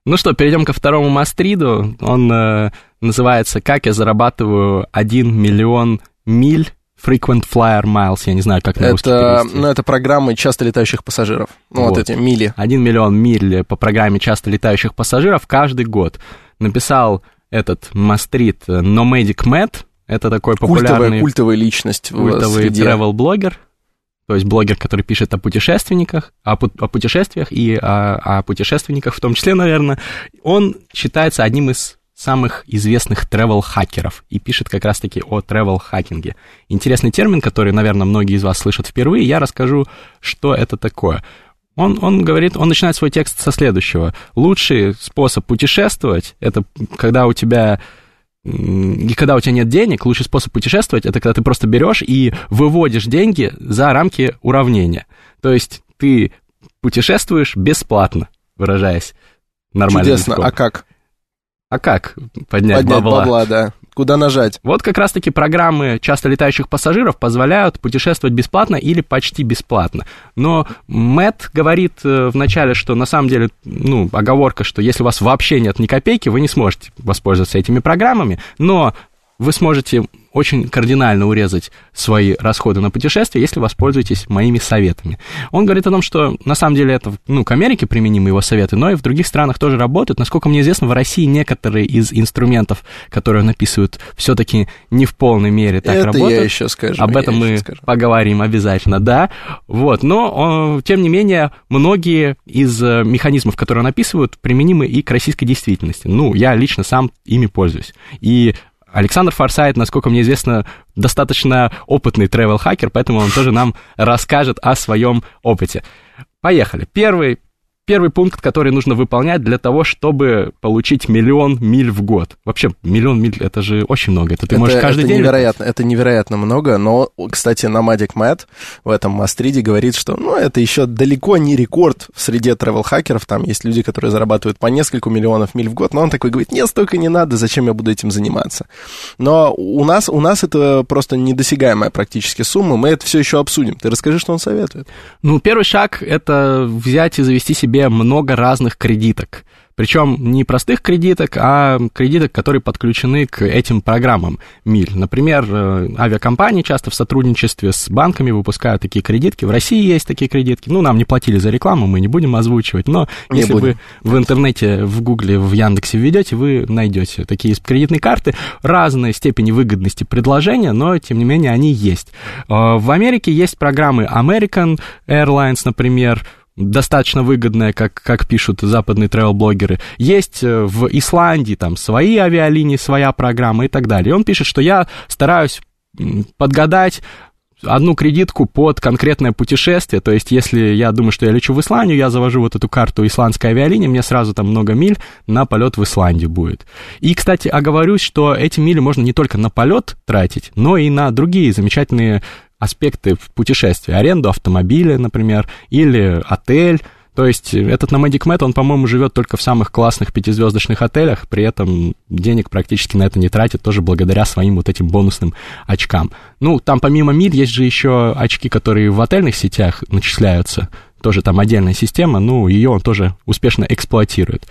Speaker 3: Ну что, перейдем ко второму мастриду. Он э, называется «Как я зарабатываю 1 миллион миль Frequent Flyer Miles, я не знаю, как на
Speaker 2: это, Ну, это программы часто летающих пассажиров. Ну, вот. вот эти мили.
Speaker 3: Один миллион миль по программе часто летающих пассажиров каждый год. Написал этот Мастрит Nomadic Matt, это такой популярный...
Speaker 2: Культовая, культовая личность
Speaker 3: Культовый travel-блогер, то есть блогер, который пишет о путешественниках, о, о путешествиях и о, о путешественниках в том числе, наверное. Он считается одним из самых известных travel-хакеров и пишет как раз-таки о travel-хакинге. Интересный термин, который, наверное, многие из вас слышат впервые, я расскажу, что это такое. Он, он говорит, он начинает свой текст со следующего. Лучший способ путешествовать, это когда у тебя и когда у тебя нет денег, лучший способ путешествовать это когда ты просто берешь и выводишь деньги за рамки уравнения. То есть ты путешествуешь бесплатно, выражаясь нормально.
Speaker 2: Чудесно. А как?
Speaker 3: А как поднять,
Speaker 2: Поднять
Speaker 3: бабла?
Speaker 2: бабла, да. Куда нажать?
Speaker 3: Вот как раз-таки программы часто летающих пассажиров позволяют путешествовать бесплатно или почти бесплатно. Но Мэтт говорит э, вначале, что на самом деле, ну, оговорка, что если у вас вообще нет ни копейки, вы не сможете воспользоваться этими программами, но вы сможете очень кардинально урезать свои расходы на путешествия, если воспользуетесь моими советами. Он говорит о том, что на самом деле это ну, к Америке применимы его советы, но и в других странах тоже работают. Насколько мне известно, в России некоторые из инструментов, которые он описывает, все-таки не в полной мере так
Speaker 2: это
Speaker 3: работают.
Speaker 2: я еще скажу.
Speaker 3: Об этом мы
Speaker 2: скажу.
Speaker 3: поговорим обязательно, да. Вот, но, тем не менее, многие из э, механизмов, которые он описывает, применимы и к российской действительности. Ну, я лично сам ими пользуюсь. И Александр Форсайт, насколько мне известно, достаточно опытный travel-хакер, поэтому он тоже нам расскажет о своем опыте. Поехали. Первый, первый пункт, который нужно выполнять для того, чтобы получить миллион миль в год. Вообще, миллион миль, это же очень много. Это ты
Speaker 2: это,
Speaker 3: можешь каждый
Speaker 2: это
Speaker 3: день...
Speaker 2: невероятно, это невероятно много, но, кстати, Nomadic Matt в этом Мастриде говорит, что, ну, это еще далеко не рекорд в среде travel-хакеров, там есть люди, которые зарабатывают по несколько миллионов миль в год, но он такой говорит, нет, столько не надо, зачем я буду этим заниматься? Но у нас, у нас это просто недосягаемая практически сумма, мы это все еще обсудим. Ты расскажи, что он советует.
Speaker 3: Ну, первый шаг — это взять и завести себе много разных кредиток. Причем не простых кредиток, а кредиток, которые подключены к этим программам МИЛь. Например, э, авиакомпании часто в сотрудничестве с банками выпускают такие кредитки. В России есть такие кредитки. Ну, нам не платили за рекламу, мы не будем озвучивать. Но
Speaker 2: Не
Speaker 3: если
Speaker 2: будем.
Speaker 3: вы в интернете, в Гугле, в Яндексе введете, вы найдете такие кредитные карты разной степени выгодности предложения, но, тем не менее, они есть. Э, В Америке есть программы American Airlines, например, достаточно выгодная, как, как пишут западные travel-блогеры. Есть э, в Исландии там свои авиалинии, своя программа и так далее. И он пишет, что я стараюсь подгадать одну кредитку под конкретное путешествие, то есть если я думаю, что я лечу в Исландию, я завожу вот эту карту исландской авиалинии, мне сразу там много миль на полет в Исландию будет. И, кстати, оговорюсь, что эти мили можно не только на полет тратить, но и на другие замечательные аспекты в путешествии, аренду автомобиля, например, или отель. То есть этот Nomadic Mat, он, по-моему, живет только в самых классных пятизвездочных отелях, при этом денег практически на это не тратит, тоже благодаря своим вот этим бонусным очкам. Ну, там помимо миль есть же еще очки, которые в отельных сетях начисляются, тоже там отдельная система, ну, ее он тоже успешно эксплуатирует.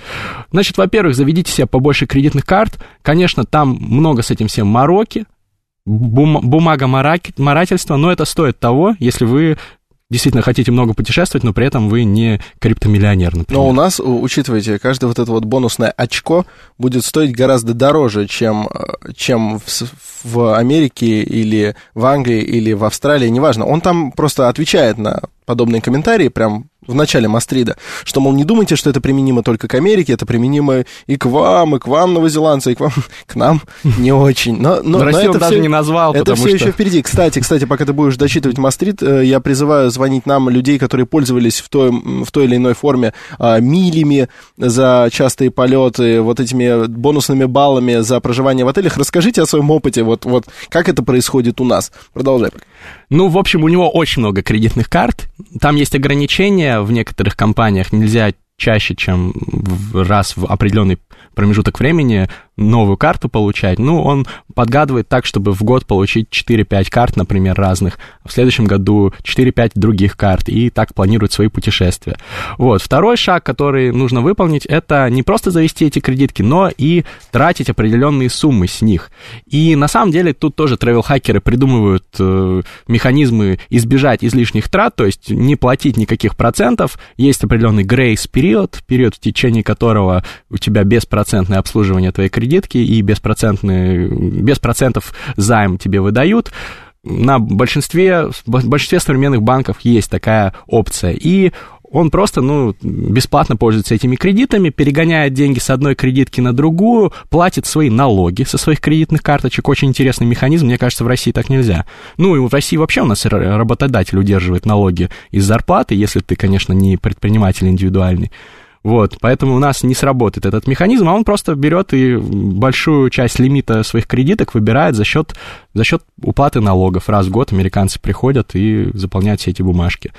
Speaker 3: Значит, во-первых, заведите себе побольше кредитных карт. Конечно, там много с этим всем мороки, бум- бумага марательства, но это стоит того, если вы действительно хотите много путешествовать, но при этом вы не криптомиллионер, например.
Speaker 2: Но у нас, учитывайте, каждое вот это вот бонусное очко будет стоить гораздо дороже, чем, э, чем в, в Америке или в Англии или в Австралии, неважно. Он там просто отвечает на подобные комментарии прям в начале Мастрида, что, мол, не думайте, что это применимо только к Америке, это применимо и к вам, и к вам, новозеландцы, и к вам, к нам не очень. Но, но,
Speaker 3: Но Россию
Speaker 2: но
Speaker 3: он
Speaker 2: это
Speaker 3: даже
Speaker 2: всё-
Speaker 3: не назвал,
Speaker 2: это все
Speaker 3: что...
Speaker 2: еще впереди. Кстати, кстати, пока ты будешь дочитывать Мастрит, э, я призываю звонить нам людей, которые пользовались в той, в той или иной форме а, милями за частые полеты, вот этими бонусными баллами за проживание в отелях. Расскажите о своем опыте, вот, вот как это происходит у нас. Продолжай.
Speaker 3: Ну, в общем, у него очень много кредитных карт. Там есть ограничения в некоторых компаниях. Нельзя чаще, чем раз в определенный промежуток времени новую карту получать. Ну, он подгадывает так, чтобы в год получить 4-5 карт, например, разных. В следующем году 4-5 других карт. И так планирует свои путешествия. Вот. Второй шаг, который нужно выполнить, это не просто завести эти кредитки, но и тратить определенные суммы с них. И на самом деле тут тоже travel-хакеры придумывают э, механизмы избежать излишних трат, то есть не платить никаких процентов. Есть определенный грейс-период, период, в течение которого у тебя беспроцентное обслуживание твоей кредитки и беспроцентные, без процентов займ тебе выдают. На большинстве, большинстве современных банков есть такая опция. И он просто, ну, бесплатно пользуется этими кредитами, перегоняет деньги с одной кредитки на другую, платит свои налоги со своих кредитных карточек. Очень интересный механизм, мне кажется, в России так нельзя. Ну, и в России вообще у нас работодатель удерживает налоги из зарплаты, если ты, конечно, не предприниматель индивидуальный. Вот, поэтому у нас не сработает этот механизм, а он просто берет и большую часть лимита своих кредиток выбирает за счет, за счет уплаты налогов. Раз в год американцы приходят и заполняют все эти бумажки.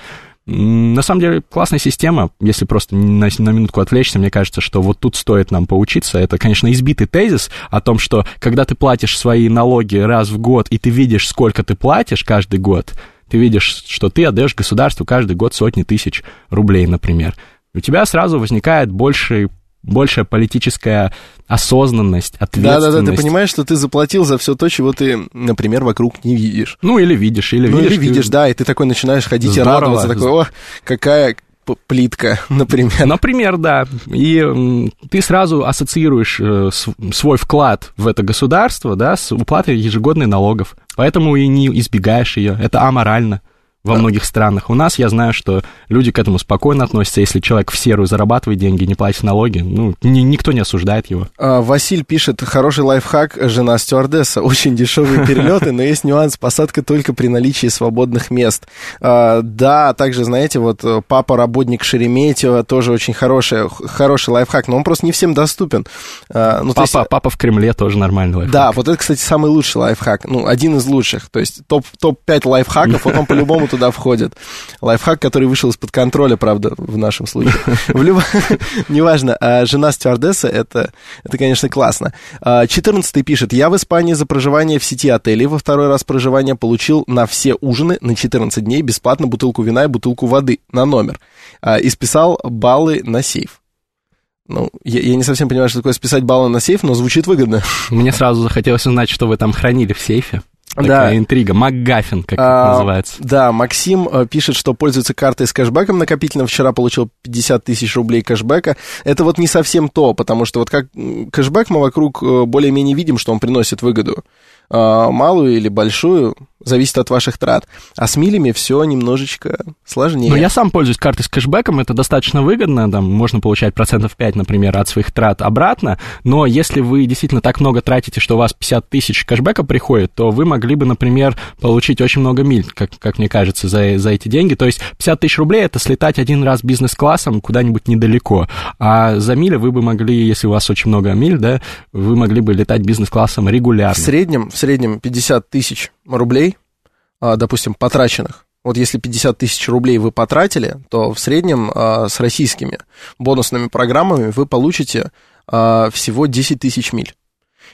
Speaker 3: На самом деле, классная система, если просто на, на минутку отвлечься, мне кажется, что вот тут стоит нам поучиться. Это, конечно, избитый тезис о том, что когда ты платишь свои налоги раз в год, и ты видишь, сколько ты платишь каждый год, ты видишь, что ты отдаешь государству каждый год сотни тысяч рублей, например. У тебя сразу возникает больше большая политическая осознанность, ответственность.
Speaker 2: Да-да-да, ты понимаешь, что ты заплатил за все то, чего ты, например, вокруг не видишь.
Speaker 3: Ну, или видишь, или
Speaker 2: ну,
Speaker 3: видишь.
Speaker 2: или видишь, да, и ты такой начинаешь ходить Здорово. и радоваться, такой, о, какая плитка, например.
Speaker 3: Например, да. И ты сразу ассоциируешь э, свой вклад в это государство, да, с уплатой ежегодных налогов. Поэтому и не избегаешь ее. Это аморально во да. многих странах. У нас я знаю, что люди к этому спокойно относятся. Если человек в серую зарабатывает деньги, не платит налоги, ну, ни, никто не осуждает его.
Speaker 2: А, Василь пишет, хороший лайфхак, жена стюардесса, очень дешевые перелеты, но есть нюанс, посадка только при наличии свободных мест. А, да, также, знаете, вот э, папа работник Шереметьево, тоже очень хороший, хороший лайфхак, но он просто не всем доступен.
Speaker 3: А, ну, папа, есть... папа в Кремле тоже нормальный лайфхак.
Speaker 2: Да, вот это, кстати, самый лучший лайфхак, ну, один из лучших, то есть топ-5 топ лайфхаков, вот он по-любому туда входит. Лайфхак, который вышел из-под контроля, правда, в нашем случае. В любом... Неважно, а жена стюардесса, это, это, конечно, классно. 14 пишет, я в Испании за проживание в сети отелей во второй раз проживания получил на все ужины на 14 дней бесплатно бутылку вина и бутылку воды на номер. А, и списал баллы на сейф. Ну, я, я не совсем понимаю, что такое списать баллы на сейф, но звучит выгодно.
Speaker 3: Мне сразу захотелось узнать, что вы там хранили в сейфе. Такая да. интрига. МакГаффин, как а, это называется.
Speaker 2: Да, Максим э, пишет, что пользуется картой с кэшбэком накопительным. Вчера получил 50 тысяч рублей кэшбэка. Это вот не совсем то, потому что вот как кэшбэк мы вокруг э, более-менее видим, что он приносит выгоду. А, малую или большую, зависит от ваших трат. А с милями все немножечко сложнее.
Speaker 3: Но я сам пользуюсь картой с кэшбэком, это достаточно выгодно, там можно получать процентов 5, например, от своих трат обратно, но если вы действительно так много тратите, что у вас 50 тысяч кэшбэка приходит, то вы могли бы, например, получить очень много миль, как, как мне кажется, за, за эти деньги. То есть 50 тысяч рублей это слетать один раз бизнес-классом куда-нибудь недалеко, а за мили вы бы могли, если у вас очень много миль, да, вы могли бы летать бизнес-классом регулярно. В
Speaker 2: среднем, в среднем 50 тысяч рублей, а, допустим, потраченных, вот если 50 тысяч рублей вы потратили, то в среднем а, с российскими бонусными программами вы получите а, всего 10 тысяч миль.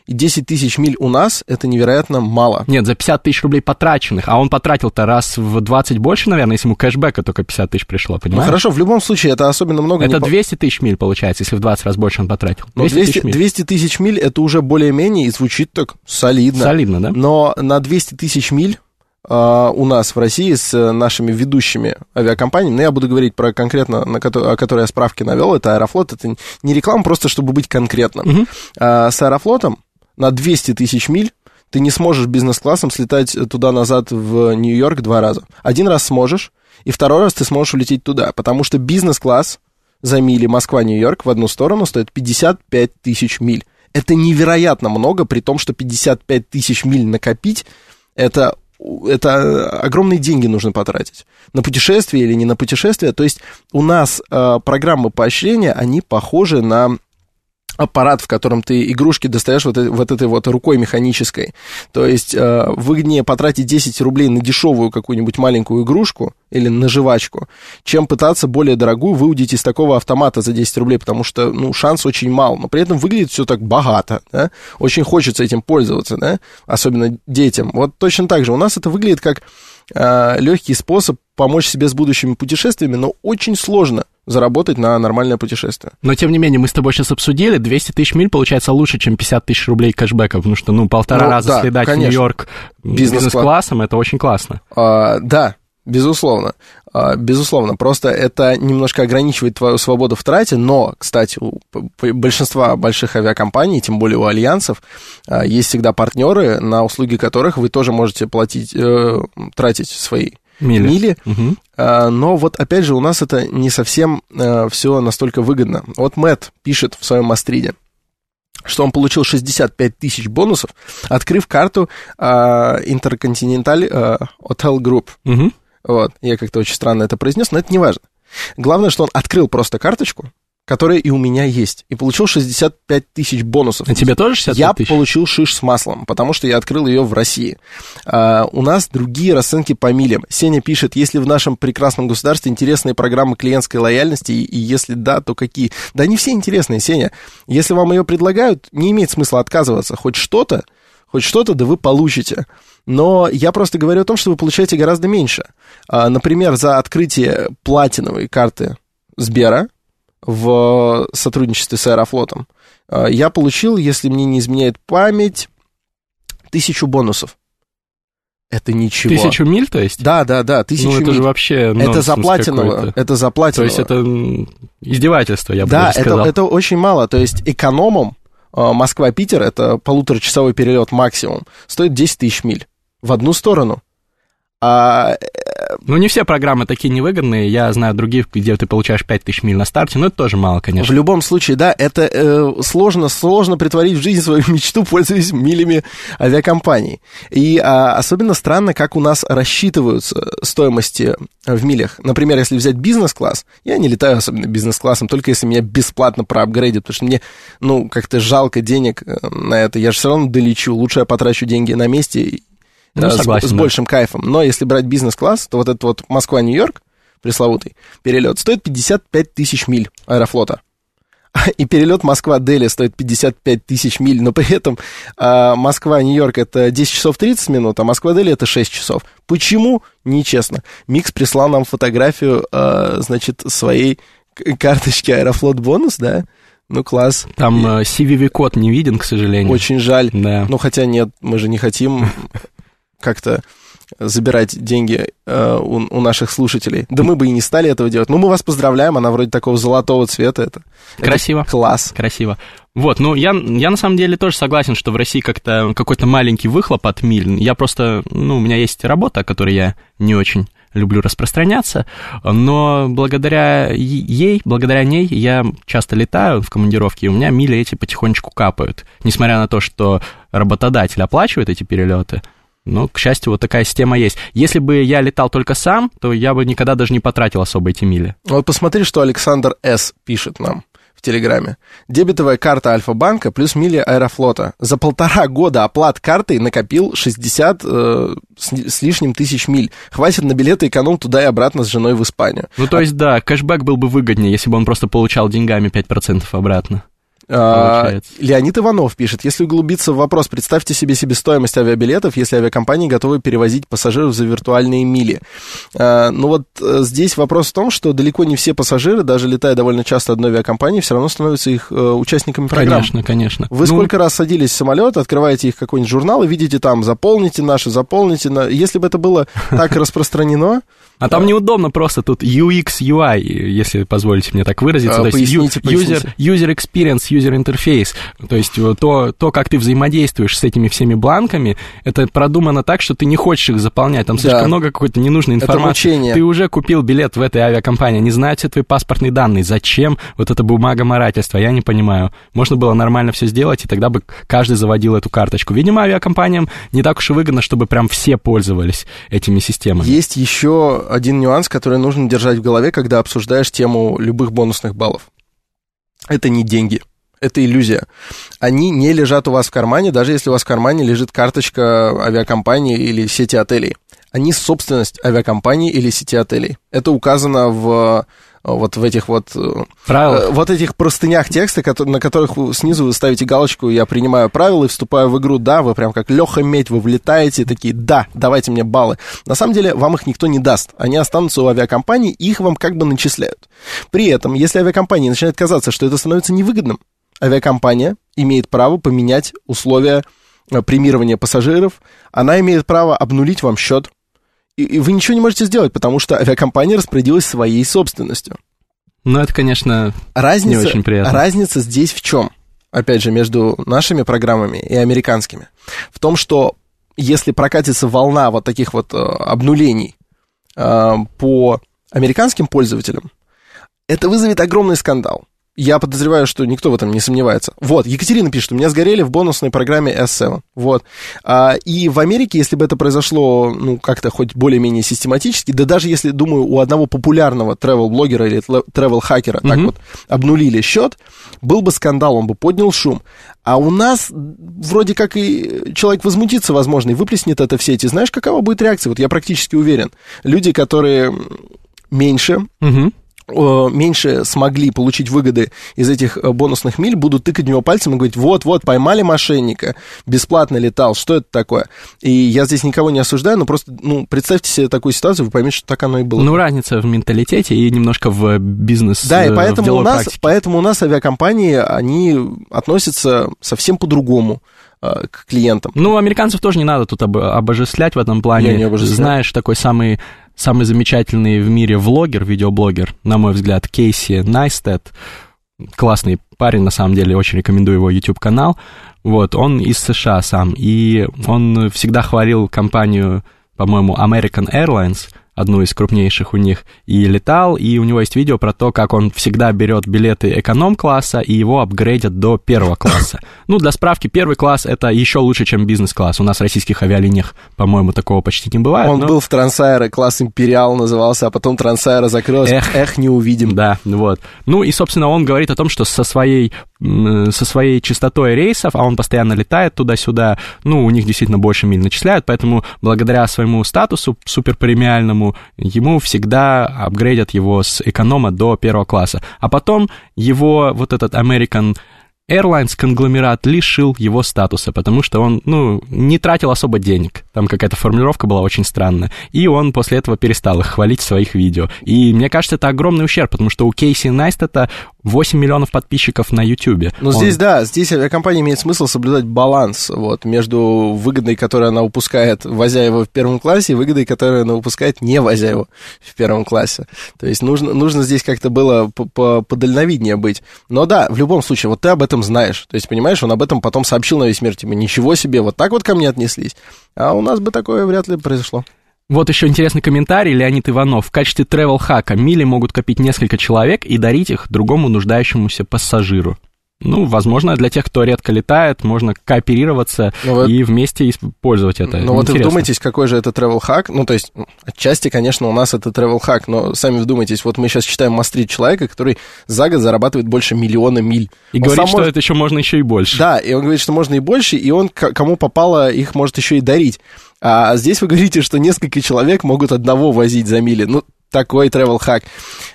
Speaker 2: И 10 тысяч миль у нас это невероятно мало.
Speaker 3: Нет, за 50 тысяч рублей потраченных, а он потратил-то раз в 20 больше, наверное, если ему кэшбэка только 50 тысяч пришло, понимаешь?
Speaker 2: Ну хорошо, в любом случае это особенно много.
Speaker 3: Это не... 200 тысяч миль получается, если в 20 раз больше он потратил.
Speaker 2: 200, 200 тысяч миль. 200 тысяч миль это уже более-менее и звучит так солидно.
Speaker 3: Солидно, да?
Speaker 2: Но на 200 тысяч миль Uh, у нас в России с нашими ведущими авиакомпаниями, но я буду говорить про конкретно, на ко- о которой я справки навел, это Аэрофлот, это не реклама, просто чтобы быть конкретным. Uh, с Аэрофлотом на 200 тысяч миль ты не сможешь бизнес-классом слетать туда-назад в Нью-Йорк два раза. Один раз сможешь, и второй раз ты сможешь улететь туда, потому что бизнес-класс за мили Москва-Нью-Йорк в одну сторону стоит 55 тысяч миль. Это невероятно много, при том, что 55 тысяч миль накопить, это это огромные деньги нужно потратить. На путешествие или не на путешествие. То есть у нас э, программы поощрения, они похожи на аппарат, в котором ты игрушки достаешь вот, вот этой вот рукой механической. То есть э, выгоднее потратить 10 рублей на дешевую какую-нибудь маленькую игрушку или на жвачку, чем пытаться более дорогую выудить из такого автомата за 10 рублей, потому что, ну, шанс очень мал, но при этом выглядит все так богато, да? Очень хочется этим пользоваться, да? Особенно детям. Вот точно так же у нас это выглядит как э, легкий способ помочь себе с будущими путешествиями, но очень сложно заработать на нормальное путешествие.
Speaker 3: Но, тем не менее, мы с тобой сейчас обсудили, 200 тысяч миль получается лучше, чем 50 тысяч рублей кэшбэка, потому что, ну, полтора ну, раза да, следать конечно. в Нью-Йорк бизнес-классом, это очень классно.
Speaker 2: А, да, Безусловно, а, безусловно, просто это немножко ограничивает твою свободу в трате, но, кстати, у большинства больших авиакомпаний, тем более у альянсов, а, есть всегда партнеры, на услуги которых вы тоже можете платить, э, тратить свои мили. мили. Угу. Но вот опять же у нас это не совсем э, все настолько выгодно. Вот Мэтт пишет в своем Мастриде что он получил 65 тысяч бонусов, открыв карту Intercontinental Hotel Group. Угу. Вот, я как-то очень странно это произнес, но это не важно. Главное, что он открыл просто карточку, которые и у меня есть, и получил 65 тысяч бонусов.
Speaker 3: А тебе тоже 65
Speaker 2: я
Speaker 3: тысяч?
Speaker 2: получил шиш с маслом, потому что я открыл ее в России. А, у нас другие расценки по милям. Сеня пишет, если в нашем прекрасном государстве интересные программы клиентской лояльности, и, и если да, то какие? Да не все интересные, Сеня. Если вам ее предлагают, не имеет смысла отказываться. Хоть что-то, хоть что-то, да вы получите. Но я просто говорю о том, что вы получаете гораздо меньше. А, например, за открытие платиновой карты Сбера в сотрудничестве с Аэрофлотом, а, я получил, если мне не изменяет память, тысячу бонусов. Это ничего.
Speaker 3: Тысячу миль, то есть?
Speaker 2: Да, да, да, тысячу
Speaker 3: Ну, это
Speaker 2: миль.
Speaker 3: же вообще
Speaker 2: это
Speaker 3: нонсенс
Speaker 2: за платиново.
Speaker 3: какой-то.
Speaker 2: Это за
Speaker 3: То есть это издевательство, я бы
Speaker 2: Да,
Speaker 3: даже
Speaker 2: это,
Speaker 3: сказал.
Speaker 2: это очень мало. То есть экономом а, Москва-Питер, это полуторачасовый перелет максимум, стоит 10 тысяч миль в одну сторону. А
Speaker 3: Ну, не все программы такие невыгодные. Я знаю других, где ты получаешь 5000 миль на старте, но это тоже мало,
Speaker 2: В
Speaker 3: конечно.
Speaker 2: любом случае, да, это э, сложно, сложно притворить в жизнь свою мечту, пользуясь милями авиакомпаний. И а, особенно странно, как у нас рассчитываются стоимости в милях. Например, если взять бизнес-класс, я не летаю особенно бизнес-классом, только если меня бесплатно проапгрейдят, потому что мне, ну, как-то жалко денег э, на это. Я же все равно долечу, лучше я потрачу деньги на месте
Speaker 3: Ну,
Speaker 2: э, с-
Speaker 3: согласен,
Speaker 2: с,
Speaker 3: да.
Speaker 2: большим кайфом. Но если брать бизнес-класс, то вот этот вот Москва-Нью-Йорк, пресловутый перелет, стоит 55 тысяч миль аэрофлота. И перелет Москва-Дели стоит 55 тысяч миль, но при этом а, Москва-Нью-Йорк это 10 часов 30 минут, а Москва-Дели это 6 часов. Почему? Нечестно. Микс прислал нам фотографию, а, значит, своей карточки Аэрофлот бонус, да? Ну, класс.
Speaker 3: Там э, CVV-код не виден, к сожалению.
Speaker 2: Очень жаль.
Speaker 3: Да.
Speaker 2: Ну, хотя нет, мы же не хотим как-то забирать деньги э, у, у наших слушателей. Да мы бы и не стали этого делать. Но мы вас поздравляем, она вроде такого золотого цвета. Это, это
Speaker 3: Красиво.
Speaker 2: класс.
Speaker 3: Красиво. Вот, ну, я, я на самом деле тоже согласен, что в России как-то какой-то маленький выхлоп от миль. Я просто, ну, у меня есть работа, о которой я не очень люблю распространяться, но благодаря ей, благодаря ней я часто летаю в командировке, и у меня мили эти потихонечку капают. Несмотря на то, что работодатель оплачивает эти перелеты, но, к счастью, вот такая система есть. Если бы я летал только сам, то я бы никогда даже не потратил особо эти мили.
Speaker 2: Вот посмотри, что Александр С. пишет нам в Телеграме. Дебетовая карта Альфа-банка плюс мили Аэрофлота. За полтора года оплат картой накопил 60 э, с, с лишним тысяч миль. Хватит на билеты эконом туда и обратно с женой в Испанию.
Speaker 3: Ну, то есть, да, кэшбэк был бы выгоднее, если бы он просто получал деньгами 5% обратно.
Speaker 2: А,
Speaker 3: Получается.
Speaker 2: Леонид Иванов пишет, если углубиться в вопрос, представьте себе себестоимость авиабилетов, если авиакомпании готовы перевозить пассажиров за виртуальные мили. А, ну вот э, здесь вопрос в том, что далеко не все пассажиры, даже летая довольно часто одной авиакомпании, все равно становятся их э, участниками программы.
Speaker 3: Конечно, конечно.
Speaker 2: Вы
Speaker 3: Ну,
Speaker 2: сколько раз садились в самолет, открываете их какой-нибудь журнал и видите там, заполните наши, заполните. На... Если бы это было так распространено,
Speaker 3: А там неудобно просто тут UX, UI, если позволите мне так выразиться.
Speaker 2: А,
Speaker 3: то есть
Speaker 2: поясните,
Speaker 3: user,
Speaker 2: поясните.
Speaker 3: user experience, user interface. То есть э, то, то, как ты взаимодействуешь с этими всеми бланками, это продумано так, что ты не хочешь их заполнять. Там слишком
Speaker 2: Да.
Speaker 3: много какой-то ненужной
Speaker 2: Это
Speaker 3: информации.
Speaker 2: мучение.
Speaker 3: Ты уже купил билет в этой авиакомпании, они знают все твои паспортные данные. Зачем вот эта бумага морательства? Я не понимаю. Можно было нормально все сделать, и тогда бы каждый заводил эту карточку. Видимо, авиакомпаниям не так уж и выгодно, чтобы прям все пользовались этими системами.
Speaker 2: есть еще один нюанс, который нужно держать в голове, когда обсуждаешь тему любых бонусных баллов. Это не деньги. Это иллюзия. Они не лежат у вас в кармане, даже если у вас в кармане лежит карточка авиакомпании или сети отелей. Они собственность авиакомпании или сети отелей. Это указано в вот в этих вот э,
Speaker 3: Правило.
Speaker 2: Э, вот этих простынях текста, на которых снизу вы ставите галочку «Я принимаю правила и вступаю в игру». Да, вы прям как Леха Медь, вы влетаете, такие «Да, давайте мне баллы». На самом деле, вам их никто не даст. Они останутся у авиакомпании, и их вам как бы начисляют. При этом, если авиакомпания начинает казаться, что это становится невыгодным, авиакомпания имеет право поменять условия э, премирования пассажиров, она имеет право обнулить вам счет, и, и вы ничего не можете сделать, потому что авиакомпания распорядилась своей собственностью.
Speaker 3: Ну, это, конечно,
Speaker 2: Разница,
Speaker 3: Не очень приятно.
Speaker 2: разница здесь в чем? Опять же, между нашими программами и американскими. В том, что если прокатится волна вот таких вот э, обнулений э, по американским пользователям, это вызовет огромный скандал. Я подозреваю, что никто в этом не сомневается. Вот, Екатерина пишет, у меня сгорели в бонусной программе S7. Вот. А, и в Америке, если бы это произошло, ну, как-то хоть более-менее систематически, да даже если, думаю, у одного популярного travel-блогера или travel-хакера mm-hmm. так вот обнулили счет, был бы скандал, он бы поднял шум. А у нас вроде как и человек возмутится, возможно, и выплеснет это в сети. Знаешь, какова будет реакция? Вот я практически уверен. Люди, которые меньше... Mm-hmm меньше смогли получить выгоды из этих э, бонусных миль, будут тыкать в него пальцем и говорить, вот-вот, поймали мошенника, бесплатно летал, что это такое? И я здесь никого не осуждаю, но просто, ну, представьте себе такую ситуацию, вы поймете, что так оно и было.
Speaker 3: Ну, разница в менталитете и немножко в бизнес
Speaker 2: Да, и э, поэтому, у нас, поэтому у нас авиакомпании, они относятся совсем по-другому э, к клиентам.
Speaker 3: Ну, американцев тоже не надо тут об, обожествлять в этом плане. Я не обожествляю. Знаешь, такой самый самый замечательный в мире влогер, видеоблогер, на мой взгляд, Кейси Найстед, классный парень, на самом деле, очень рекомендую его YouTube-канал, вот, он из США сам, и он всегда хвалил компанию, по-моему, American Airlines, одну из крупнейших у них, и летал, и у него есть видео про то, как он всегда берет билеты эконом-класса, и его апгрейдят до первого класса. Ну, для справки, первый класс — это еще лучше, чем бизнес-класс. У нас в российских авиалиниях, по-моему, такого почти не бывает.
Speaker 2: Он но... был в Трансайре, класс Империал назывался, а потом Трансайра закрылась. Эх, эх, не увидим.
Speaker 3: Да, вот. Ну, и, собственно, он говорит о том, что со своей со своей частотой рейсов, а он постоянно летает туда-сюда, ну, у них действительно больше миль начисляют, поэтому благодаря своему статусу суперпремиальному ему всегда апгрейдят его с эконома до первого класса. А потом его вот этот American Airlines конгломерат лишил его статуса, потому что он, ну, не тратил особо денег. Там какая-то формулировка была очень странная. И он после этого перестал их хвалить в своих видео. И мне кажется, это огромный ущерб, потому что у Кейси Найстета 8 миллионов подписчиков на YouTube.
Speaker 2: Ну, он... здесь, да, здесь авиакомпания имеет смысл соблюдать баланс вот, между выгодой, которую она упускает, возя его в первом классе, и выгодой, которую она упускает, не возя его в первом классе. То есть нужно, нужно здесь как-то было подальновиднее быть. Но да, в любом случае, вот ты об этом знаешь. То есть, понимаешь, он об этом потом сообщил на весь мир, типа, ничего себе, вот так вот ко мне отнеслись. А у нас бы такое вряд ли произошло.
Speaker 3: Вот еще интересный комментарий, Леонид Иванов. В качестве travel-хака мили могут копить несколько человек и дарить их другому нуждающемуся пассажиру. Ну, возможно, для тех, кто редко летает, можно кооперироваться ну, вот, и вместе использовать это.
Speaker 2: Ну, вот и вдумайтесь, какой же это travel hack. Ну, то есть, отчасти, конечно, у нас это travel hack, но сами вдумайтесь, вот мы сейчас читаем мастрит человека, который за год зарабатывает больше миллиона миль.
Speaker 3: И он говорит, что может... это еще можно еще и больше.
Speaker 2: Да, и он говорит, что можно и больше, и он кому попало, их может еще и дарить. А здесь вы говорите, что несколько человек могут одного возить за мили. Ну, такой travel.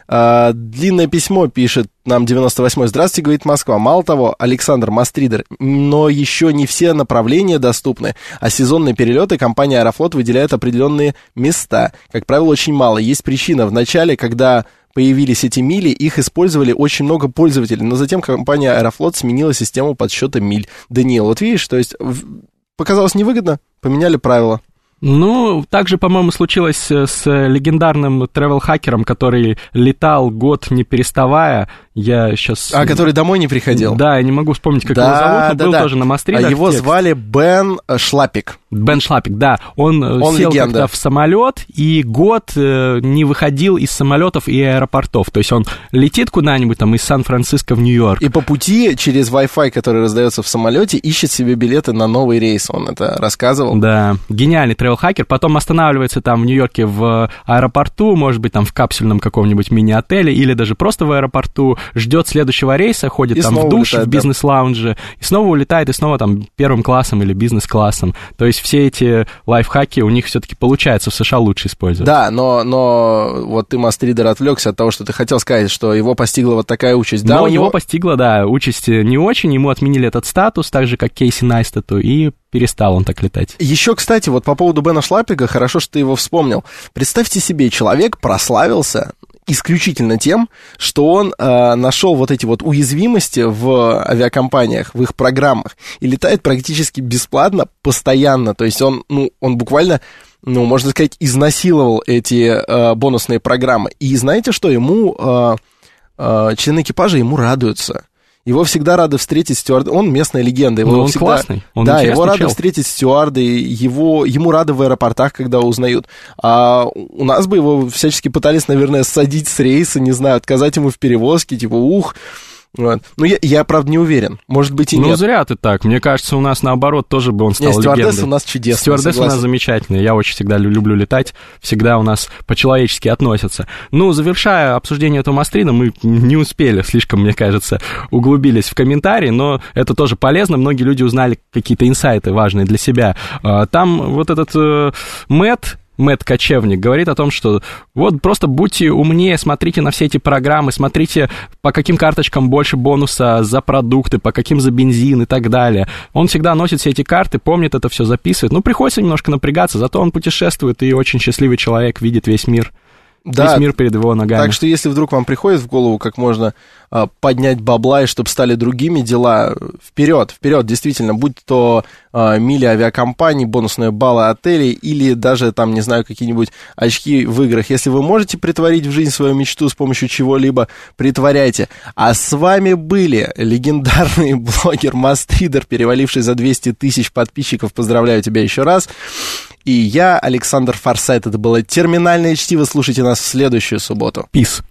Speaker 2: А, длинное письмо пишет нам 98-й. Здравствуйте, говорит Москва. Мало того, Александр Мастридер, но еще не все направления доступны, а сезонные перелеты компания Аэрофлот выделяет определенные места. Как правило, очень мало. Есть причина. В начале, когда появились эти мили, их использовали очень много пользователей, но затем компания Аэрофлот сменила систему подсчета миль. Даниил, вот видишь, то есть показалось невыгодно, поменяли правила.
Speaker 3: Ну, также, по-моему, случилось э, с легендарным travel-хакером, который летал год не переставая. Я сейчас...
Speaker 2: А, который домой не приходил?
Speaker 3: Да, я не могу вспомнить, как да, его зовут, но да, был да. тоже на Мастридах.
Speaker 2: А его текст. звали Бен Шлапик.
Speaker 3: Бен Шлапик, да. Он, э, Он сел как-то в самолет и год э, не выходил из самолетов и аэропортов. То есть он летит куда-нибудь там из Сан-Франциско в Нью-Йорк.
Speaker 2: И по пути через Wi-Fi, который раздается в самолете, ищет себе билеты на новый рейс. Он это рассказывал.
Speaker 3: Да, гениальный travel-хакер. Потом останавливается там в Нью-Йорке в аэропорту, может быть, там в капсульном каком-нибудь мини-отеле или даже просто в аэропорту, ждет следующего рейса, ходит и там в душ, улетает, в бизнес-лаунже, и снова улетает, и снова там первым классом или бизнес-классом. То есть все эти лайфхаки у них все-таки получается в США лучше использовать.
Speaker 2: Да, но, но вот ты, Мастридер, отвлекся от того, что ты хотел сказать, что его постигла вот такая участь. Да,
Speaker 3: но него... его постигла, да, участь не очень, ему отменили этот статус, так же, как Кейси Найстату, и перестал он так летать.
Speaker 2: Еще, кстати, вот по поводу Бена Шлапига, хорошо, что ты его вспомнил. Представьте себе, человек прославился исключительно тем, что он э, нашел вот эти вот уязвимости в авиакомпаниях, в их программах, и летает практически бесплатно, постоянно. То есть он, ну, он буквально ну, можно сказать, изнасиловал эти э, бонусные программы. И знаете что? Ему э, э, члены экипажа ему радуются. Его всегда рады встретить стюарды. Он местная легенда. Его
Speaker 3: ну, он
Speaker 2: всегда...
Speaker 3: классный. Он
Speaker 2: да, его рады чел. встретить стюарды. Его... Ему рады в аэропортах, когда узнают. А у нас бы его всячески пытались, наверное, садить с рейса, не знаю, отказать ему в перевозке. Типа, ух, Вот. Ну, я, я, правда, не уверен. Может быть, и
Speaker 3: ну,
Speaker 2: нет.
Speaker 3: зря ты так. Мне кажется, у нас наоборот тоже бы он стал
Speaker 2: Нет,
Speaker 3: легендой.
Speaker 2: у нас чудесная,
Speaker 3: Стюардесса у нас замечательная. Я очень всегда лю- люблю летать. Всегда у нас по-человечески относятся. Ну, завершая обсуждение этого Мастрида, мы не успели, слишком, мне кажется, углубились в комментарии, но это тоже полезно. Многие люди узнали какие-то инсайты важные для себя. А, Там вот этот э, Мэтт, Мэтт Кочевник говорит о том, что вот просто будьте умнее, смотрите на все эти программы, смотрите, по каким карточкам больше бонуса за продукты, по каким за бензин и так далее. Он всегда носит все эти карты, помнит это все, записывает. Ну, приходится немножко напрягаться, зато он путешествует и очень счастливый человек, видит весь мир.
Speaker 2: Да,
Speaker 3: Весь мир перед его ногами.
Speaker 2: Так что если вдруг вам приходит в голову, как можно а, поднять бабла и чтобы стали другими дела, вперед, вперед, действительно, будь то а, мили авиакомпаний, бонусные баллы отелей или даже там, не знаю, какие-нибудь очки в играх. Если вы можете притворить в жизнь свою мечту с помощью чего-либо, притворяйте. А с вами были легендарный блогер Мастридер, переваливший за 200 тысяч подписчиков. Поздравляю тебя еще раз. И я, Александр Форсайт. Это было терминальное чтиво. Слушайте нас в следующую субботу.
Speaker 3: Пис.